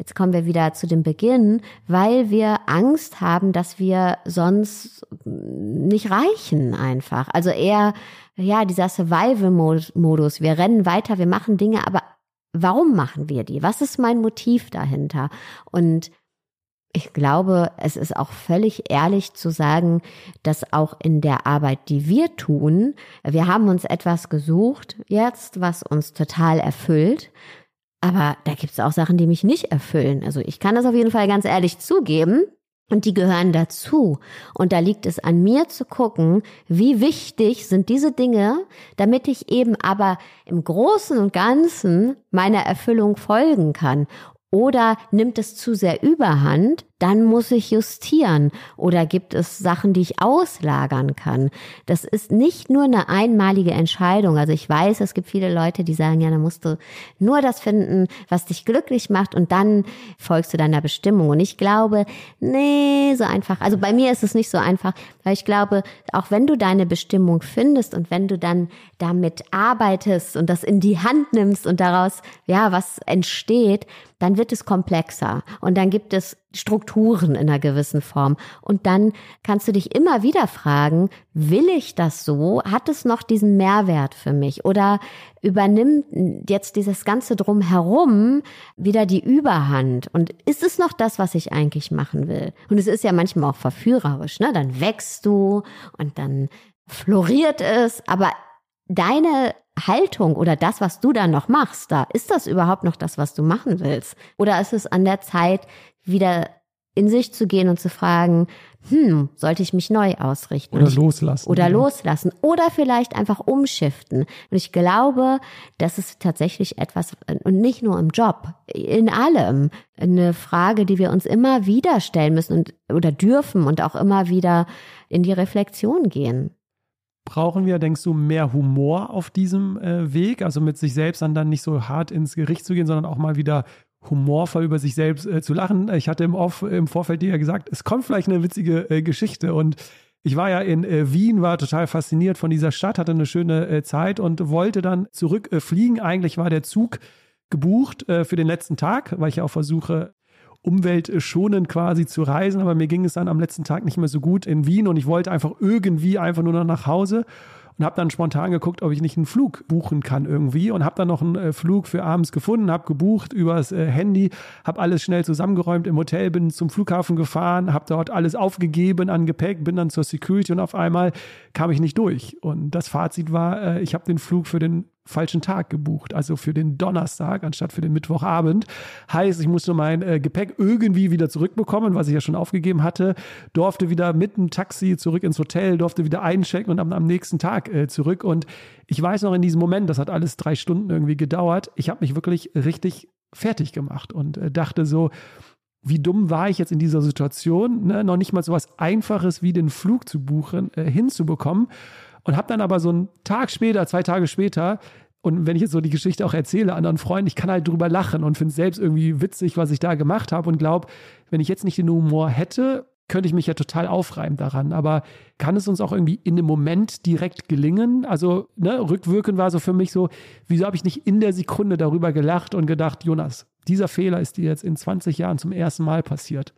Jetzt kommen wir wieder zu dem Beginn, weil wir Angst haben, dass wir sonst nicht reichen einfach. Also eher, ja, dieser Survival-Modus. Wir rennen weiter, wir machen Dinge, aber warum machen wir die? Was ist mein Motiv dahinter? Und ich glaube, es ist auch völlig ehrlich zu sagen, dass auch in der Arbeit, die wir tun, wir haben uns etwas gesucht jetzt, was uns total erfüllt. Aber da gibt es auch Sachen, die mich nicht erfüllen. Also ich kann das auf jeden Fall ganz ehrlich zugeben. Und die gehören dazu. Und da liegt es an mir zu gucken, wie wichtig sind diese Dinge, damit ich eben aber im Großen und Ganzen meiner Erfüllung folgen kann. Oder nimmt es zu sehr überhand, dann muss ich justieren. Oder gibt es Sachen, die ich auslagern kann? Das ist nicht nur eine einmalige Entscheidung. Also ich weiß, es gibt viele Leute, die sagen, ja, dann musst du nur das finden, was dich glücklich macht und dann folgst du deiner Bestimmung. Und ich glaube, nee, so einfach. Also bei mir ist es nicht so einfach, weil ich glaube, auch wenn du deine Bestimmung findest und wenn du dann damit arbeitest und das in die Hand nimmst und daraus, ja, was entsteht, dann wird es komplexer und dann gibt es Strukturen in einer gewissen Form. Und dann kannst du dich immer wieder fragen, will ich das so? Hat es noch diesen Mehrwert für mich? Oder übernimmt jetzt dieses ganze Drumherum wieder die Überhand? Und ist es noch das, was ich eigentlich machen will? Und es ist ja manchmal auch verführerisch, ne? Dann wächst du und dann floriert es, aber deine Haltung oder das, was du da noch machst, da ist das überhaupt noch das, was du machen willst? Oder ist es an der Zeit, wieder in sich zu gehen und zu fragen, hm, sollte ich mich neu ausrichten? Oder loslassen. Oder ja. loslassen. Oder vielleicht einfach umschiften. Und ich glaube, das ist tatsächlich etwas, und nicht nur im Job, in allem, eine Frage, die wir uns immer wieder stellen müssen und, oder dürfen und auch immer wieder in die Reflexion gehen brauchen wir, denkst du, mehr Humor auf diesem äh, Weg? Also mit sich selbst dann, dann nicht so hart ins Gericht zu gehen, sondern auch mal wieder humorvoll über sich selbst äh, zu lachen. Ich hatte im, Off, im Vorfeld dir ja gesagt, es kommt vielleicht eine witzige äh, Geschichte und ich war ja in äh, Wien, war total fasziniert von dieser Stadt, hatte eine schöne äh, Zeit und wollte dann zurückfliegen. Äh, Eigentlich war der Zug gebucht für den letzten Tag, weil ich ja auch versuche, umweltschonend quasi zu reisen, aber mir ging es dann am letzten Tag nicht mehr so gut in Wien und ich wollte einfach irgendwie einfach nur noch nach Hause und habe dann spontan geguckt, ob ich nicht einen Flug buchen kann irgendwie und habe dann noch einen äh, Flug für abends gefunden, habe gebucht übers äh, Handy, habe alles schnell zusammengeräumt im Hotel, bin zum Flughafen gefahren, habe dort alles aufgegeben an Gepäck, bin dann zur Security und auf einmal kam ich nicht durch. Und das Fazit war, äh, ich habe den Flug für den falschen Tag gebucht, also für den Donnerstag anstatt für den Mittwochabend. Heißt, ich musste mein äh, Gepäck irgendwie wieder zurückbekommen, was ich ja schon aufgegeben hatte, durfte wieder mit dem Taxi zurück ins Hotel, durfte wieder einchecken und am, am nächsten Tag äh, zurück. Und ich weiß noch in diesem Moment, das hat alles drei Stunden irgendwie gedauert, ich habe mich wirklich richtig fertig gemacht und äh, dachte so, wie dumm war ich jetzt in dieser Situation, ne? noch nicht mal so was Einfaches wie den Flug zu buchen, äh, hinzubekommen. Und habe dann aber so einen Tag später, zwei Tage später, und wenn ich jetzt so die Geschichte auch erzähle anderen Freunden, ich kann halt drüber lachen und finde es selbst irgendwie witzig, was ich da gemacht habe und glaube, wenn ich jetzt nicht den Humor hätte, könnte ich mich ja total aufreiben daran. Aber kann es uns auch irgendwie in dem Moment direkt gelingen? Also, ne, rückwirkend war so für mich so, wieso habe ich nicht in der Sekunde darüber gelacht und gedacht, Jonas, dieser Fehler ist dir jetzt in 20 Jahren zum ersten Mal passiert.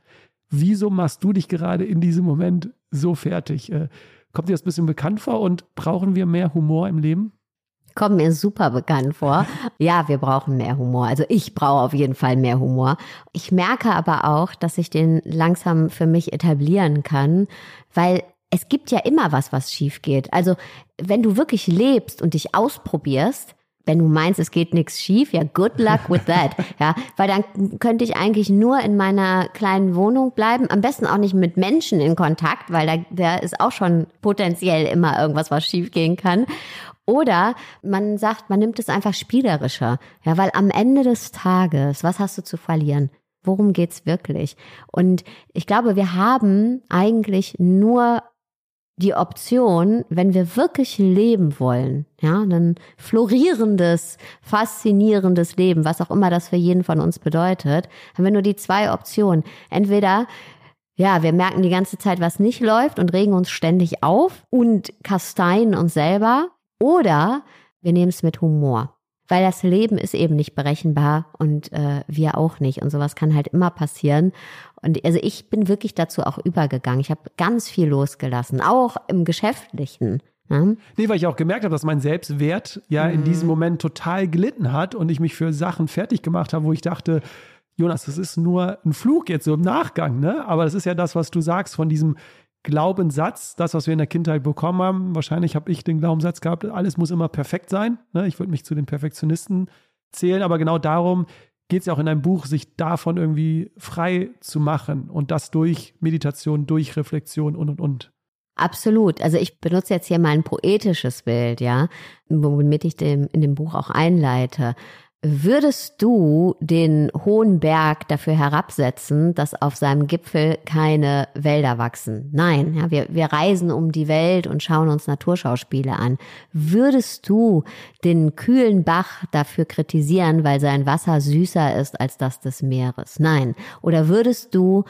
Wieso machst du dich gerade in diesem Moment so fertig? Kommt dir das ein bisschen bekannt vor und brauchen wir mehr Humor im Leben? Kommt mir super bekannt vor. Ja, wir brauchen mehr Humor. Also ich brauche auf jeden Fall mehr Humor. Ich merke aber auch, dass ich den langsam für mich etablieren kann, weil es gibt ja immer was, was schief geht. Also wenn du wirklich lebst und dich ausprobierst, wenn du meinst, es geht nichts schief, ja, good luck with that. <laughs> Ja, weil dann könnte ich eigentlich nur in meiner kleinen Wohnung bleiben. Am besten auch nicht mit Menschen in Kontakt, weil da, da ist auch schon potenziell immer irgendwas, was schief gehen kann. Oder man sagt, man nimmt es einfach spielerischer. Ja, weil am Ende des Tages, was hast du zu verlieren? Worum geht's wirklich? Und ich glaube, wir haben eigentlich nur die Option, wenn wir wirklich leben wollen, ja, ein florierendes, faszinierendes Leben, was auch immer das für jeden von uns bedeutet, haben wir nur die zwei Optionen. Entweder ja, wir merken die ganze Zeit, was nicht läuft und regen uns ständig auf und kasteien uns selber. Oder wir nehmen es mit Humor. Weil das Leben ist eben nicht berechenbar und äh, wir auch nicht. Und sowas kann halt immer passieren. Und also ich bin wirklich dazu auch übergegangen. Ich habe ganz viel losgelassen, auch im Geschäftlichen. Ja? Nee, weil ich auch gemerkt habe, dass mein Selbstwert ja mhm. in diesem Moment total gelitten hat und ich mich für Sachen fertig gemacht habe, wo ich dachte, Jonas, das ist nur ein Flug jetzt so im Nachgang, ne? Aber das ist ja das, was du sagst von diesem Glaubenssatz, das, was wir in der Kindheit bekommen haben. Wahrscheinlich habe ich den Glaubenssatz gehabt, alles muss immer perfekt sein. Ne? Ich würde mich zu den Perfektionisten zählen, aber genau darum geht es ja auch in deinem Buch, sich davon irgendwie frei zu machen und das durch Meditation, durch Reflexion und und und. Absolut. Also ich benutze jetzt hier mal ein poetisches Bild, ja, womit ich dem, in dem Buch auch einleite. Würdest du den hohen Berg dafür herabsetzen, dass auf seinem Gipfel keine Wälder wachsen? Nein, ja, wir, wir reisen um die Welt und schauen uns Naturschauspiele an. Würdest du den kühlen Bach dafür kritisieren, weil sein Wasser süßer ist als das des Meeres? Nein. Oder würdest du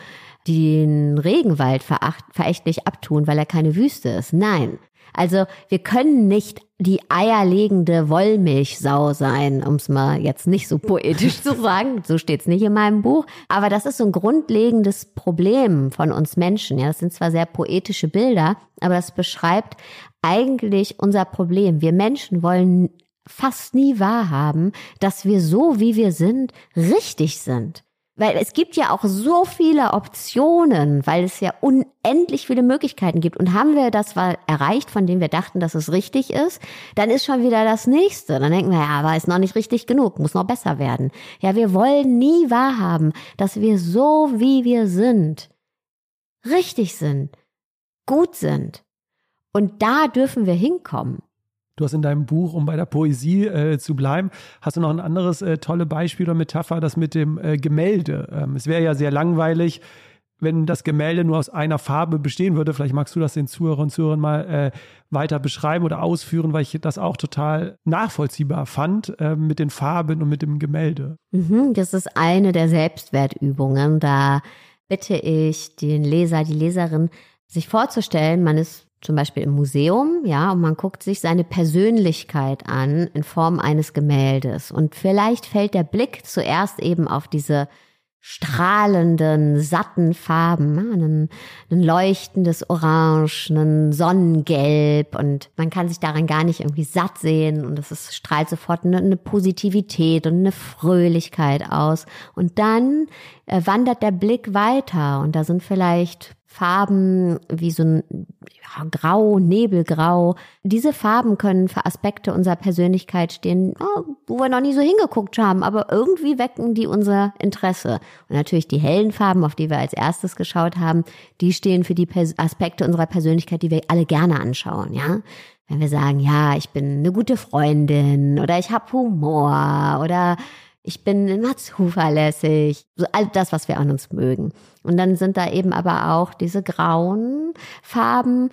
den Regenwald veracht, verächtlich abtun, weil er keine Wüste ist? Nein. Also wir können nicht die eierlegende Wollmilchsau sein, um es mal jetzt nicht so poetisch zu <laughs> sagen. So steht's nicht in meinem Buch. Aber das ist so ein grundlegendes Problem von uns Menschen. Ja, das sind zwar sehr poetische Bilder, aber das beschreibt eigentlich unser Problem. Wir Menschen wollen fast nie wahrhaben, dass wir so, wie wir sind, richtig sind. Weil es gibt ja auch so viele Optionen, weil es ja unendlich viele Möglichkeiten gibt. Und haben wir das erreicht, von dem wir dachten, dass es richtig ist, dann ist schon wieder das nächste. Dann denken wir, ja, aber ist noch nicht richtig genug, muss noch besser werden. Ja, wir wollen nie wahrhaben, dass wir so, wie wir sind, richtig sind, gut sind. Und da dürfen wir hinkommen. Du hast in deinem Buch, um bei der Poesie äh, zu bleiben, hast du noch ein anderes äh, tolle Beispiel oder Metapher, das mit dem äh, Gemälde. Ähm, es wäre ja sehr langweilig, wenn das Gemälde nur aus einer Farbe bestehen würde. Vielleicht magst du das den Zuhörern und Zuhörern mal äh, weiter beschreiben oder ausführen, weil ich das auch total nachvollziehbar fand äh, mit den Farben und mit dem Gemälde. Mhm, das ist eine der Selbstwertübungen. Da bitte ich den Leser, die Leserin, sich vorzustellen, man ist zum Beispiel im Museum, ja, und man guckt sich seine Persönlichkeit an in Form eines Gemäldes. Und vielleicht fällt der Blick zuerst eben auf diese strahlenden, satten Farben, ein, ein leuchtendes Orange, ein Sonnengelb und man kann sich daran gar nicht irgendwie satt sehen und es strahlt sofort eine, eine, Positivität und eine Fröhlichkeit aus. Und dann äh, wandert der Blick weiter und da sind vielleicht Farben wie so ein ja, Grau, Nebelgrau. Diese Farben können für Aspekte unserer Persönlichkeit stehen, wo wir noch nie so hingeguckt haben, aber irgendwie wecken die unser Interesse. Und natürlich die hellen Farben, auf die wir als erstes geschaut haben, die stehen für die Aspekte unserer Persönlichkeit, die wir alle gerne anschauen, ja. Wenn wir sagen, ja, ich bin eine gute Freundin oder ich habe Humor oder ich bin immer zuverlässig, so all das, was wir an uns mögen. Und dann sind da eben aber auch diese grauen Farben,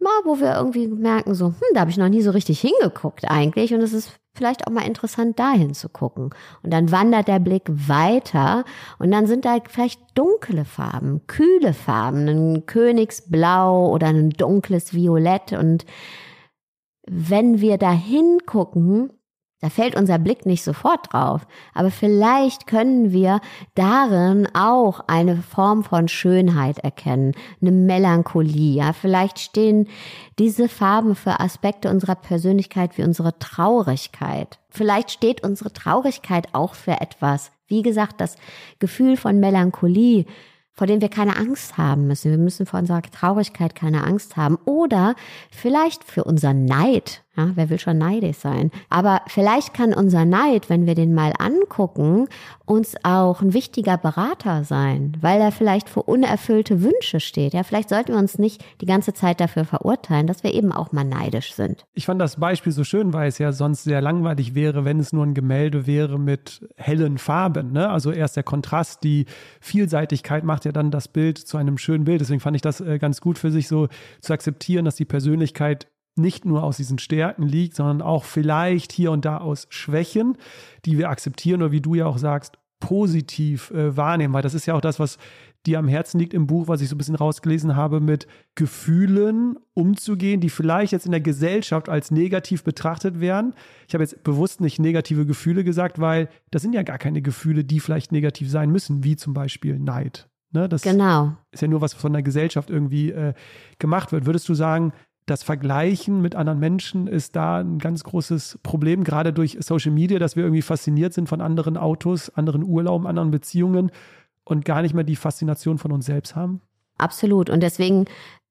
mal, wo wir irgendwie merken, so, hm, da habe ich noch nie so richtig hingeguckt eigentlich. Und es ist vielleicht auch mal interessant, dahin zu gucken. Und dann wandert der Blick weiter und dann sind da vielleicht dunkle Farben, kühle Farben, ein Königsblau oder ein dunkles Violett. Und wenn wir da hingucken, da fällt unser Blick nicht sofort drauf, aber vielleicht können wir darin auch eine Form von Schönheit erkennen, eine Melancholie. Ja, vielleicht stehen diese Farben für Aspekte unserer Persönlichkeit wie unsere Traurigkeit. Vielleicht steht unsere Traurigkeit auch für etwas. Wie gesagt, das Gefühl von Melancholie, vor dem wir keine Angst haben müssen. Wir müssen vor unserer Traurigkeit keine Angst haben. Oder vielleicht für unser Neid. Ja, wer will schon neidisch sein? Aber vielleicht kann unser Neid, wenn wir den mal angucken, uns auch ein wichtiger Berater sein, weil er vielleicht für unerfüllte Wünsche steht. Ja, vielleicht sollten wir uns nicht die ganze Zeit dafür verurteilen, dass wir eben auch mal neidisch sind. Ich fand das Beispiel so schön, weil es ja sonst sehr langweilig wäre, wenn es nur ein Gemälde wäre mit hellen Farben. Ne? Also erst der Kontrast, die Vielseitigkeit macht ja dann das Bild zu einem schönen Bild. Deswegen fand ich das äh, ganz gut für sich so zu akzeptieren, dass die Persönlichkeit nicht nur aus diesen Stärken liegt, sondern auch vielleicht hier und da aus Schwächen, die wir akzeptieren oder wie du ja auch sagst, positiv äh, wahrnehmen, weil das ist ja auch das, was dir am Herzen liegt im Buch, was ich so ein bisschen rausgelesen habe, mit Gefühlen umzugehen, die vielleicht jetzt in der Gesellschaft als negativ betrachtet werden. Ich habe jetzt bewusst nicht negative Gefühle gesagt, weil das sind ja gar keine Gefühle, die vielleicht negativ sein müssen, wie zum Beispiel Neid. Ne, das genau. ist ja nur was von der Gesellschaft irgendwie äh, gemacht wird. Würdest du sagen, das Vergleichen mit anderen Menschen ist da ein ganz großes Problem, gerade durch Social Media, dass wir irgendwie fasziniert sind von anderen Autos, anderen Urlauben, anderen Beziehungen und gar nicht mehr die Faszination von uns selbst haben? Absolut. Und deswegen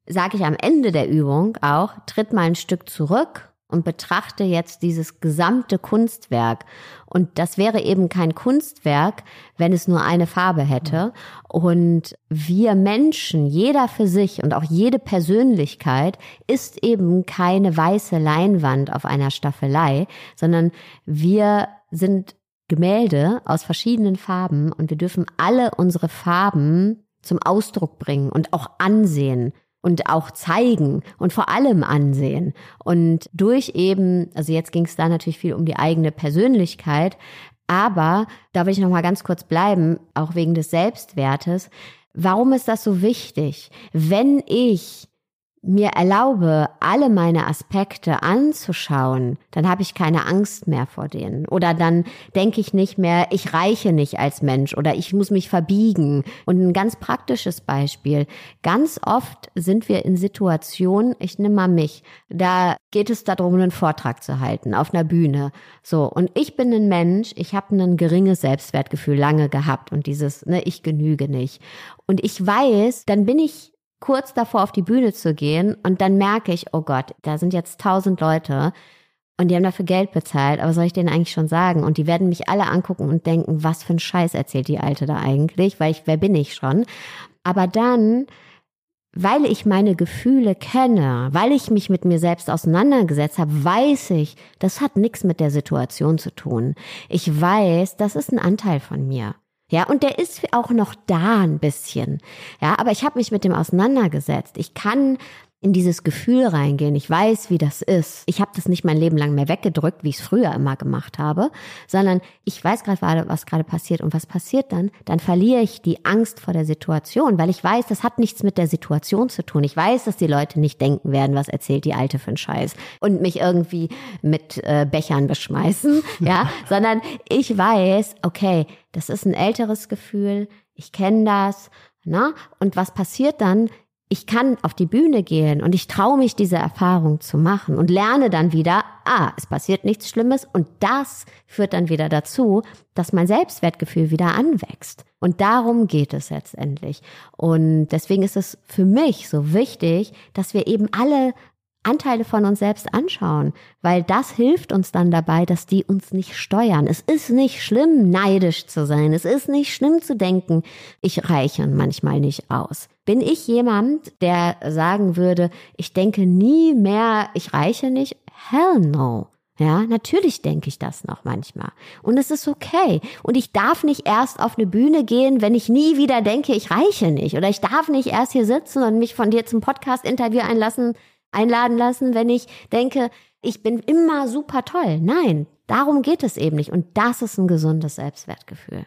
sage ich am Ende der Übung auch, tritt mal ein Stück zurück und betrachte jetzt dieses gesamte Kunstwerk. Und das wäre eben kein Kunstwerk, wenn es nur eine Farbe hätte. Und wir Menschen, jeder für sich und auch jede Persönlichkeit ist eben keine weiße Leinwand auf einer Staffelei, sondern wir sind Gemälde aus verschiedenen Farben und wir dürfen alle unsere Farben zum Ausdruck bringen und auch ansehen und auch zeigen und vor allem ansehen. Und durch eben, also jetzt ging es da natürlich viel um die eigene Persönlichkeit, aber da will ich noch mal ganz kurz bleiben, auch wegen des Selbstwertes. Warum ist das so wichtig? Wenn ich mir erlaube, alle meine Aspekte anzuschauen, dann habe ich keine Angst mehr vor denen. Oder dann denke ich nicht mehr, ich reiche nicht als Mensch oder ich muss mich verbiegen. Und ein ganz praktisches Beispiel. Ganz oft sind wir in Situationen, ich nehme mal mich, da geht es darum, einen Vortrag zu halten auf einer Bühne. So, und ich bin ein Mensch, ich habe ein geringes Selbstwertgefühl lange gehabt und dieses, ne, ich genüge nicht. Und ich weiß, dann bin ich kurz davor auf die Bühne zu gehen und dann merke ich, oh Gott, da sind jetzt tausend Leute und die haben dafür Geld bezahlt, aber soll ich denen eigentlich schon sagen? Und die werden mich alle angucken und denken, was für ein Scheiß erzählt die Alte da eigentlich, weil ich, wer bin ich schon? Aber dann, weil ich meine Gefühle kenne, weil ich mich mit mir selbst auseinandergesetzt habe, weiß ich, das hat nichts mit der Situation zu tun. Ich weiß, das ist ein Anteil von mir. Ja, und der ist auch noch da ein bisschen. Ja, aber ich habe mich mit dem auseinandergesetzt. Ich kann in dieses Gefühl reingehen. Ich weiß, wie das ist. Ich habe das nicht mein Leben lang mehr weggedrückt, wie ich es früher immer gemacht habe, sondern ich weiß gerade, was gerade passiert. Und was passiert dann? Dann verliere ich die Angst vor der Situation, weil ich weiß, das hat nichts mit der Situation zu tun. Ich weiß, dass die Leute nicht denken werden, was erzählt die Alte für einen Scheiß und mich irgendwie mit äh, Bechern beschmeißen, <laughs> ja, sondern ich weiß, okay, das ist ein älteres Gefühl. Ich kenne das. Na? Und was passiert dann? Ich kann auf die Bühne gehen und ich traue mich, diese Erfahrung zu machen und lerne dann wieder, ah, es passiert nichts Schlimmes und das führt dann wieder dazu, dass mein Selbstwertgefühl wieder anwächst. Und darum geht es letztendlich. Und deswegen ist es für mich so wichtig, dass wir eben alle Anteile von uns selbst anschauen, weil das hilft uns dann dabei, dass die uns nicht steuern. Es ist nicht schlimm, neidisch zu sein. Es ist nicht schlimm zu denken, ich reiche manchmal nicht aus. Bin ich jemand, der sagen würde, ich denke nie mehr, ich reiche nicht? Hell no. Ja, natürlich denke ich das noch manchmal. Und es ist okay. Und ich darf nicht erst auf eine Bühne gehen, wenn ich nie wieder denke, ich reiche nicht. Oder ich darf nicht erst hier sitzen und mich von dir zum Podcast-Interview einlassen, einladen lassen, wenn ich denke, ich bin immer super toll. Nein, darum geht es eben nicht. Und das ist ein gesundes Selbstwertgefühl.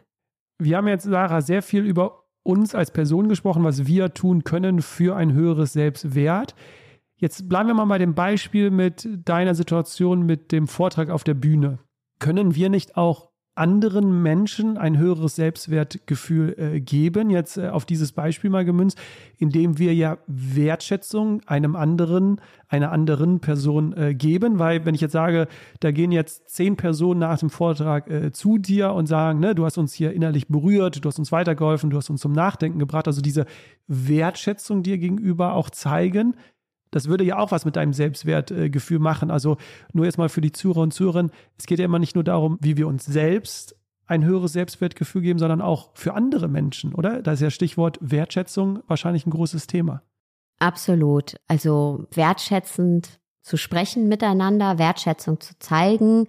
Wir haben jetzt, Sarah, sehr viel über uns als Person gesprochen, was wir tun können für ein höheres Selbstwert. Jetzt bleiben wir mal bei dem Beispiel mit deiner Situation mit dem Vortrag auf der Bühne. Können wir nicht auch anderen Menschen ein höheres Selbstwertgefühl äh, geben, jetzt äh, auf dieses Beispiel mal gemünzt, indem wir ja Wertschätzung einem anderen, einer anderen Person äh, geben, weil wenn ich jetzt sage, da gehen jetzt zehn Personen nach dem Vortrag äh, zu dir und sagen, ne, du hast uns hier innerlich berührt, du hast uns weitergeholfen, du hast uns zum Nachdenken gebracht, also diese Wertschätzung dir gegenüber auch zeigen, Das würde ja auch was mit deinem Selbstwertgefühl machen. Also nur jetzt mal für die Zuhörer und Zuhörerinnen, es geht ja immer nicht nur darum, wie wir uns selbst ein höheres Selbstwertgefühl geben, sondern auch für andere Menschen, oder? Da ist ja Stichwort Wertschätzung wahrscheinlich ein großes Thema. Absolut. Also wertschätzend zu sprechen miteinander, Wertschätzung zu zeigen,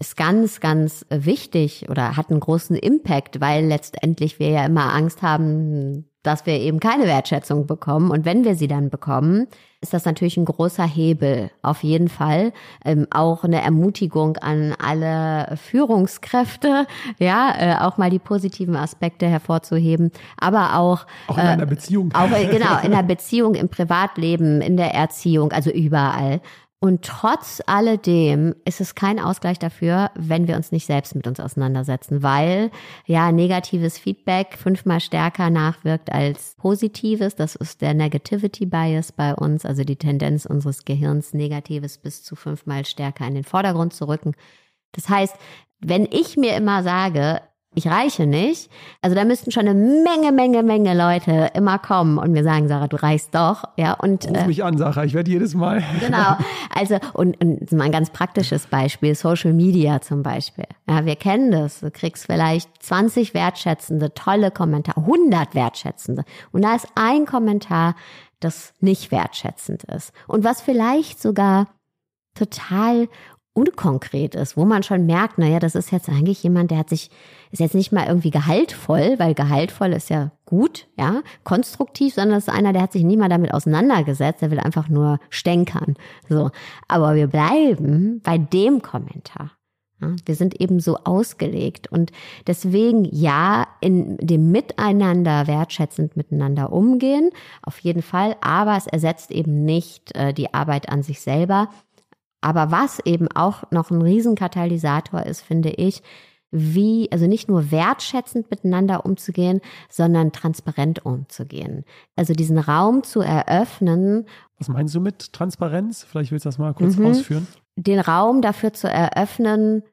ist ganz, ganz wichtig oder hat einen großen Impact, weil letztendlich wir ja immer Angst haben, dass wir eben keine Wertschätzung bekommen. Und wenn wir sie dann bekommen, ist das natürlich ein großer Hebel, auf jeden Fall. Ähm, auch eine Ermutigung an alle Führungskräfte, ja, äh, auch mal die positiven Aspekte hervorzuheben, aber auch auch in äh, einer Beziehung, auch äh, genau in <laughs> der Beziehung, im Privatleben, in der Erziehung, also überall. Und trotz alledem ist es kein Ausgleich dafür, wenn wir uns nicht selbst mit uns auseinandersetzen, weil ja negatives Feedback fünfmal stärker nachwirkt als positives. Das ist der Negativity Bias bei uns, also die Tendenz unseres Gehirns, negatives bis zu fünfmal stärker in den Vordergrund zu rücken. Das heißt, wenn ich mir immer sage, ich reiche nicht. Also da müssten schon eine Menge, Menge, Menge Leute immer kommen und mir sagen, Sarah, du reichst doch, ja. Und ruf äh, mich an, Sarah, ich werde jedes Mal. <laughs> Genau. Also und, und mal ein ganz praktisches Beispiel, Social Media zum Beispiel. Ja, wir kennen das. Du kriegst vielleicht 20 wertschätzende, tolle Kommentare, 100 wertschätzende und da ist ein Kommentar, das nicht wertschätzend ist und was vielleicht sogar total unkonkret ist, wo man schon merkt, naja, das ist jetzt eigentlich jemand, der hat sich, ist jetzt nicht mal irgendwie gehaltvoll, weil gehaltvoll ist ja gut, ja, konstruktiv, sondern es ist einer, der hat sich nie mal damit auseinandergesetzt, der will einfach nur stänkern. So. Aber wir bleiben bei dem Kommentar. Ja, wir sind eben so ausgelegt und deswegen ja, in dem Miteinander wertschätzend miteinander umgehen, auf jeden Fall, aber es ersetzt eben nicht äh, die Arbeit an sich selber, aber was eben auch noch ein Riesenkatalysator ist, finde ich, wie, also nicht nur wertschätzend miteinander umzugehen, sondern transparent umzugehen. Also diesen Raum zu eröffnen. Was meinst du mit Transparenz? Vielleicht willst du das mal kurz mhm. ausführen. Den Raum dafür zu eröffnen,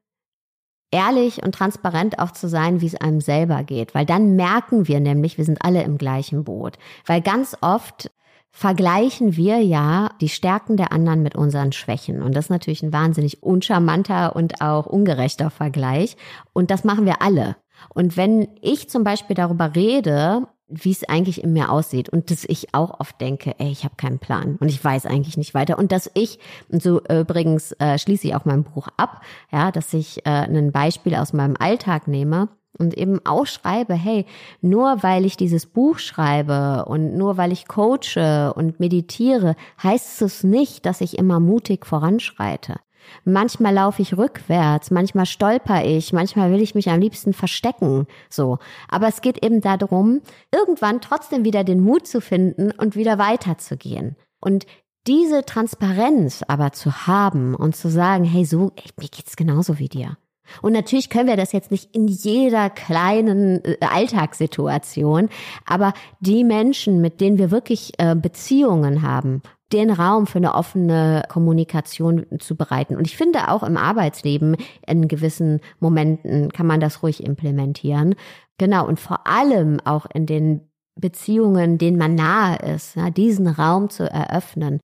ehrlich und transparent auch zu sein, wie es einem selber geht. Weil dann merken wir nämlich, wir sind alle im gleichen Boot. Weil ganz oft vergleichen wir ja die Stärken der anderen mit unseren Schwächen. Und das ist natürlich ein wahnsinnig uncharmanter und auch ungerechter Vergleich. Und das machen wir alle. Und wenn ich zum Beispiel darüber rede, wie es eigentlich in mir aussieht und dass ich auch oft denke, ey, ich habe keinen Plan und ich weiß eigentlich nicht weiter und dass ich und so übrigens äh, schließe ich auch mein Buch ab, ja, dass ich äh, ein Beispiel aus meinem Alltag nehme und eben auch schreibe, hey, nur weil ich dieses Buch schreibe und nur weil ich coache und meditiere, heißt es nicht, dass ich immer mutig voranschreite. Manchmal laufe ich rückwärts, manchmal stolper ich, manchmal will ich mich am liebsten verstecken, so. Aber es geht eben darum, irgendwann trotzdem wieder den Mut zu finden und wieder weiterzugehen. Und diese Transparenz aber zu haben und zu sagen, hey, so, ey, mir geht's genauso wie dir. Und natürlich können wir das jetzt nicht in jeder kleinen äh, Alltagssituation, aber die Menschen, mit denen wir wirklich äh, Beziehungen haben, den Raum für eine offene Kommunikation zu bereiten. Und ich finde auch im Arbeitsleben in gewissen Momenten kann man das ruhig implementieren. Genau. Und vor allem auch in den Beziehungen, denen man nahe ist, diesen Raum zu eröffnen.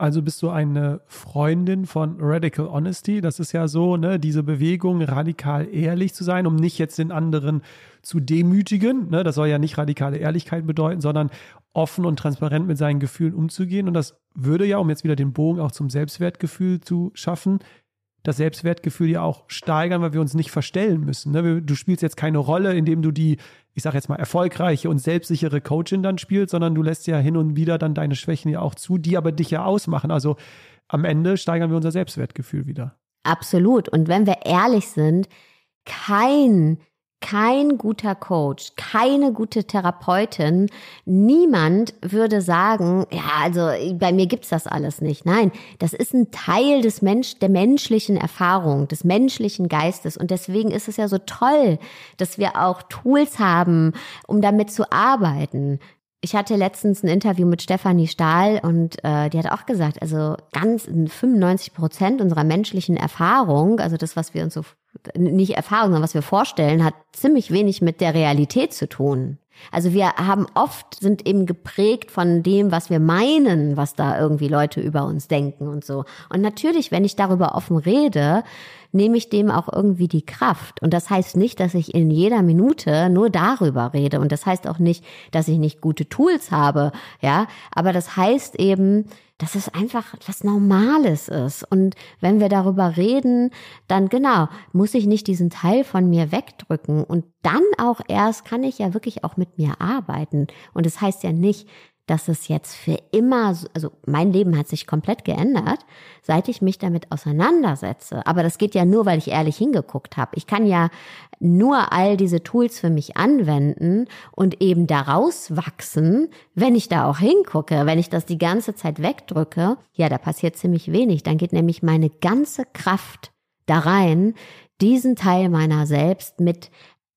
Also bist du eine Freundin von Radical Honesty. Das ist ja so, ne, diese Bewegung, radikal ehrlich zu sein, um nicht jetzt den anderen zu demütigen. Ne, das soll ja nicht radikale Ehrlichkeit bedeuten, sondern offen und transparent mit seinen Gefühlen umzugehen. Und das würde ja, um jetzt wieder den Bogen auch zum Selbstwertgefühl zu schaffen, das Selbstwertgefühl ja auch steigern, weil wir uns nicht verstellen müssen. Ne? Du spielst jetzt keine Rolle, indem du die, ich sage jetzt mal, erfolgreiche und selbstsichere Coachin dann spielst, sondern du lässt ja hin und wieder dann deine Schwächen ja auch zu, die aber dich ja ausmachen. Also am Ende steigern wir unser Selbstwertgefühl wieder. Absolut. Und wenn wir ehrlich sind, kein kein guter Coach, keine gute Therapeutin, niemand würde sagen, ja, also bei mir gibt's das alles nicht. Nein, das ist ein Teil des Mensch, der menschlichen Erfahrung, des menschlichen Geistes. Und deswegen ist es ja so toll, dass wir auch Tools haben, um damit zu arbeiten. Ich hatte letztens ein Interview mit Stefanie Stahl und äh, die hat auch gesagt, also ganz 95 Prozent unserer menschlichen Erfahrung, also das, was wir uns so nicht Erfahrung, sondern was wir vorstellen, hat ziemlich wenig mit der Realität zu tun. Also wir haben oft, sind eben geprägt von dem, was wir meinen, was da irgendwie Leute über uns denken und so. Und natürlich, wenn ich darüber offen rede, nehme ich dem auch irgendwie die Kraft. Und das heißt nicht, dass ich in jeder Minute nur darüber rede. Und das heißt auch nicht, dass ich nicht gute Tools habe, ja. Aber das heißt eben, dass es einfach was Normales ist. Und wenn wir darüber reden, dann genau, muss ich nicht diesen Teil von mir wegdrücken. Und dann auch erst kann ich ja wirklich auch mit mir arbeiten. Und es das heißt ja nicht, dass es jetzt für immer, also mein Leben hat sich komplett geändert, seit ich mich damit auseinandersetze. Aber das geht ja nur, weil ich ehrlich hingeguckt habe. Ich kann ja nur all diese Tools für mich anwenden und eben daraus wachsen, wenn ich da auch hingucke. Wenn ich das die ganze Zeit wegdrücke, ja, da passiert ziemlich wenig. Dann geht nämlich meine ganze Kraft da rein, diesen Teil meiner selbst mit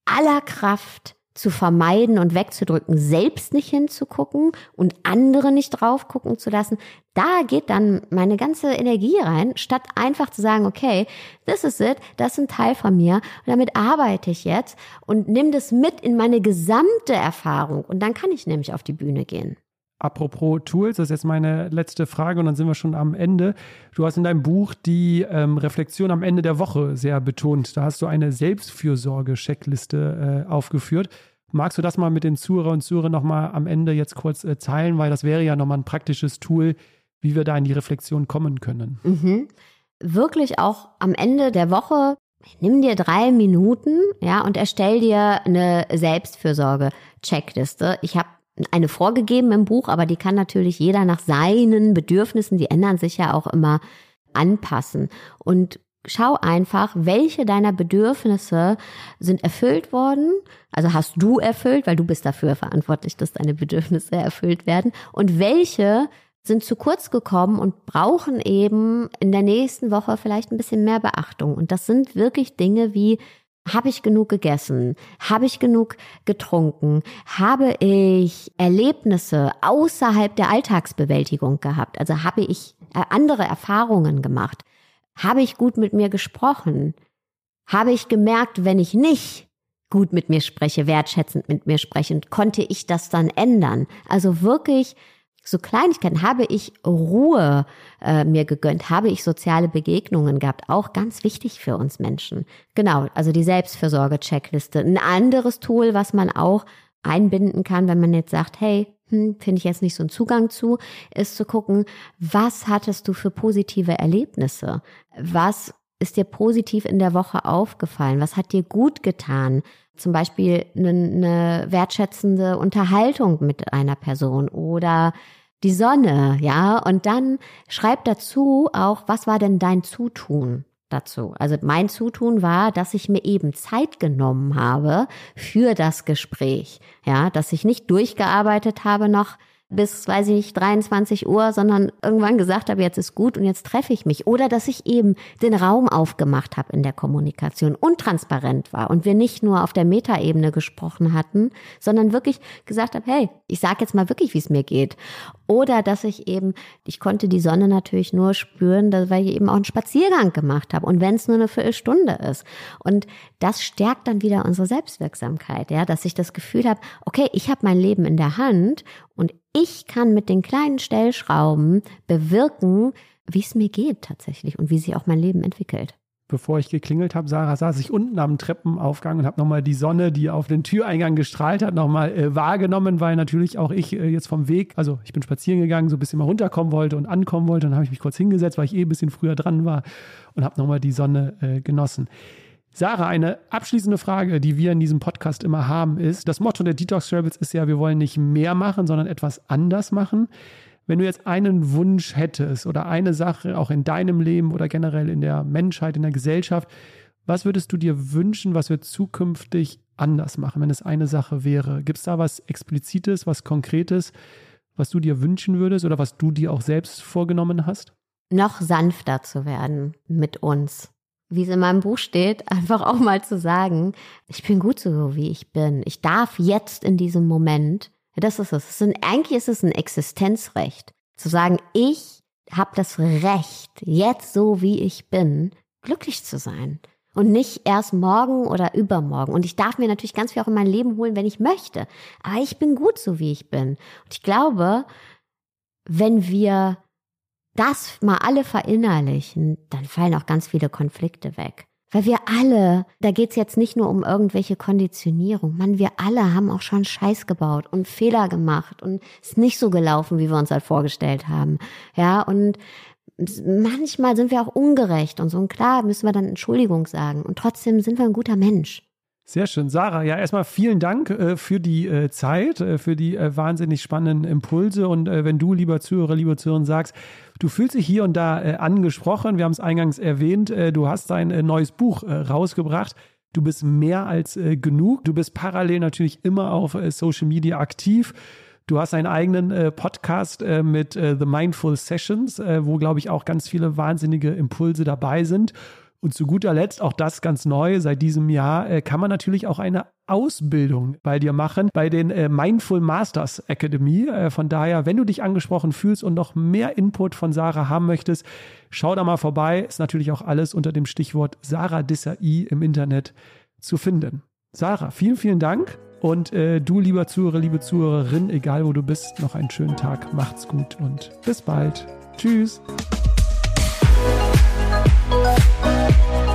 aller Kraft zu vermeiden und wegzudrücken, selbst nicht hinzugucken und andere nicht drauf gucken zu lassen, da geht dann meine ganze Energie rein, statt einfach zu sagen, okay, this is it, das ist ein Teil von mir und damit arbeite ich jetzt und nimm das mit in meine gesamte Erfahrung und dann kann ich nämlich auf die Bühne gehen. Apropos Tools, das ist jetzt meine letzte Frage und dann sind wir schon am Ende. Du hast in deinem Buch die ähm, Reflexion am Ende der Woche sehr betont. Da hast du eine Selbstfürsorge-Checkliste äh, aufgeführt. Magst du das mal mit den Zuhörer und Zuhörern nochmal am Ende jetzt kurz äh, teilen, weil das wäre ja nochmal ein praktisches Tool, wie wir da in die Reflexion kommen können. Mhm. Wirklich auch am Ende der Woche Nimm dir drei Minuten, ja, und erstell dir eine Selbstfürsorge-Checkliste. Ich habe eine vorgegeben im Buch, aber die kann natürlich jeder nach seinen Bedürfnissen, die ändern sich ja auch immer, anpassen. Und schau einfach, welche deiner Bedürfnisse sind erfüllt worden. Also hast du erfüllt, weil du bist dafür verantwortlich, dass deine Bedürfnisse erfüllt werden. Und welche sind zu kurz gekommen und brauchen eben in der nächsten Woche vielleicht ein bisschen mehr Beachtung. Und das sind wirklich Dinge wie habe ich genug gegessen? Habe ich genug getrunken? Habe ich Erlebnisse außerhalb der Alltagsbewältigung gehabt? Also habe ich äh, andere Erfahrungen gemacht? Habe ich gut mit mir gesprochen? Habe ich gemerkt, wenn ich nicht gut mit mir spreche, wertschätzend mit mir spreche, konnte ich das dann ändern? Also wirklich so Kleinigkeiten, habe ich Ruhe äh, mir gegönnt, habe ich soziale Begegnungen gehabt, auch ganz wichtig für uns Menschen. Genau, also die Selbstfürsorge-Checkliste. Ein anderes Tool, was man auch einbinden kann, wenn man jetzt sagt, hey, hm, finde ich jetzt nicht so einen Zugang zu, ist zu gucken, was hattest du für positive Erlebnisse? Was ist dir positiv in der Woche aufgefallen? Was hat dir gut getan? Zum Beispiel eine, eine wertschätzende Unterhaltung mit einer Person oder die Sonne, ja, und dann schreib dazu auch, was war denn dein Zutun? dazu. Also mein Zutun war, dass ich mir eben Zeit genommen habe für das Gespräch. Ja, dass ich nicht durchgearbeitet habe noch bis, weiß ich nicht, 23 Uhr, sondern irgendwann gesagt habe, jetzt ist gut und jetzt treffe ich mich. Oder dass ich eben den Raum aufgemacht habe in der Kommunikation und transparent war und wir nicht nur auf der Metaebene gesprochen hatten, sondern wirklich gesagt habe, hey, ich sage jetzt mal wirklich, wie es mir geht. Oder dass ich eben, ich konnte die Sonne natürlich nur spüren, weil ich eben auch einen Spaziergang gemacht habe. Und wenn es nur eine Viertelstunde ist. Und das stärkt dann wieder unsere Selbstwirksamkeit, ja, dass ich das Gefühl habe, okay, ich habe mein Leben in der Hand und ich kann mit den kleinen Stellschrauben bewirken, wie es mir geht tatsächlich und wie sich auch mein Leben entwickelt. Bevor ich geklingelt habe, Sarah, saß ich unten am Treppenaufgang und habe nochmal die Sonne, die auf den Türeingang gestrahlt hat, nochmal äh, wahrgenommen, weil natürlich auch ich äh, jetzt vom Weg, also ich bin spazieren gegangen, so ein bisschen mal runterkommen wollte und ankommen wollte. Dann habe ich mich kurz hingesetzt, weil ich eh ein bisschen früher dran war und habe nochmal die Sonne äh, genossen. Sarah, eine abschließende Frage, die wir in diesem Podcast immer haben, ist, das Motto der Detox Rebels ist ja, wir wollen nicht mehr machen, sondern etwas anders machen. Wenn du jetzt einen Wunsch hättest oder eine Sache auch in deinem Leben oder generell in der Menschheit, in der Gesellschaft, was würdest du dir wünschen, was wir zukünftig anders machen, wenn es eine Sache wäre? Gibt es da was Explizites, was Konkretes, was du dir wünschen würdest oder was du dir auch selbst vorgenommen hast? Noch sanfter zu werden mit uns wie es in meinem Buch steht, <laughs> einfach auch mal zu sagen, ich bin gut so, wie ich bin. Ich darf jetzt in diesem Moment, das ist es, eigentlich ist es ein Existenzrecht, zu sagen, ich habe das Recht, jetzt so wie ich bin, glücklich zu sein. Und nicht erst morgen oder übermorgen. Und ich darf mir natürlich ganz viel auch in mein Leben holen, wenn ich möchte. Aber ich bin gut so, wie ich bin. Und ich glaube, wenn wir das mal alle verinnerlichen, dann fallen auch ganz viele Konflikte weg. Weil wir alle, da geht's jetzt nicht nur um irgendwelche Konditionierung, man, wir alle haben auch schon Scheiß gebaut und Fehler gemacht und ist nicht so gelaufen, wie wir uns halt vorgestellt haben. Ja, und manchmal sind wir auch ungerecht und so. Und klar müssen wir dann Entschuldigung sagen. Und trotzdem sind wir ein guter Mensch. Sehr schön. Sarah, ja, erstmal vielen Dank äh, für die äh, Zeit, äh, für die äh, wahnsinnig spannenden Impulse. Und äh, wenn du, lieber Zuhörer, lieber Zuhörer, sagst, du fühlst dich hier und da äh, angesprochen, wir haben es eingangs erwähnt, du hast dein neues Buch rausgebracht. Du bist mehr als genug. Du bist parallel natürlich immer auf Social Media aktiv. Du hast einen eigenen Podcast mit The Mindful Sessions, wo, glaube ich, auch ganz viele wahnsinnige Impulse dabei sind. Und zu guter Letzt, auch das ganz neu, seit diesem Jahr äh, kann man natürlich auch eine Ausbildung bei dir machen, bei den äh, Mindful Masters Academy. Äh, von daher, wenn du dich angesprochen fühlst und noch mehr Input von Sarah haben möchtest, schau da mal vorbei. Ist natürlich auch alles unter dem Stichwort Sarah Dessai im Internet zu finden. Sarah, vielen, vielen Dank. Und äh, du, lieber Zuhörer, liebe Zuhörerin, egal wo du bist, noch einen schönen Tag. Macht's gut und bis bald. Tschüss. Oh,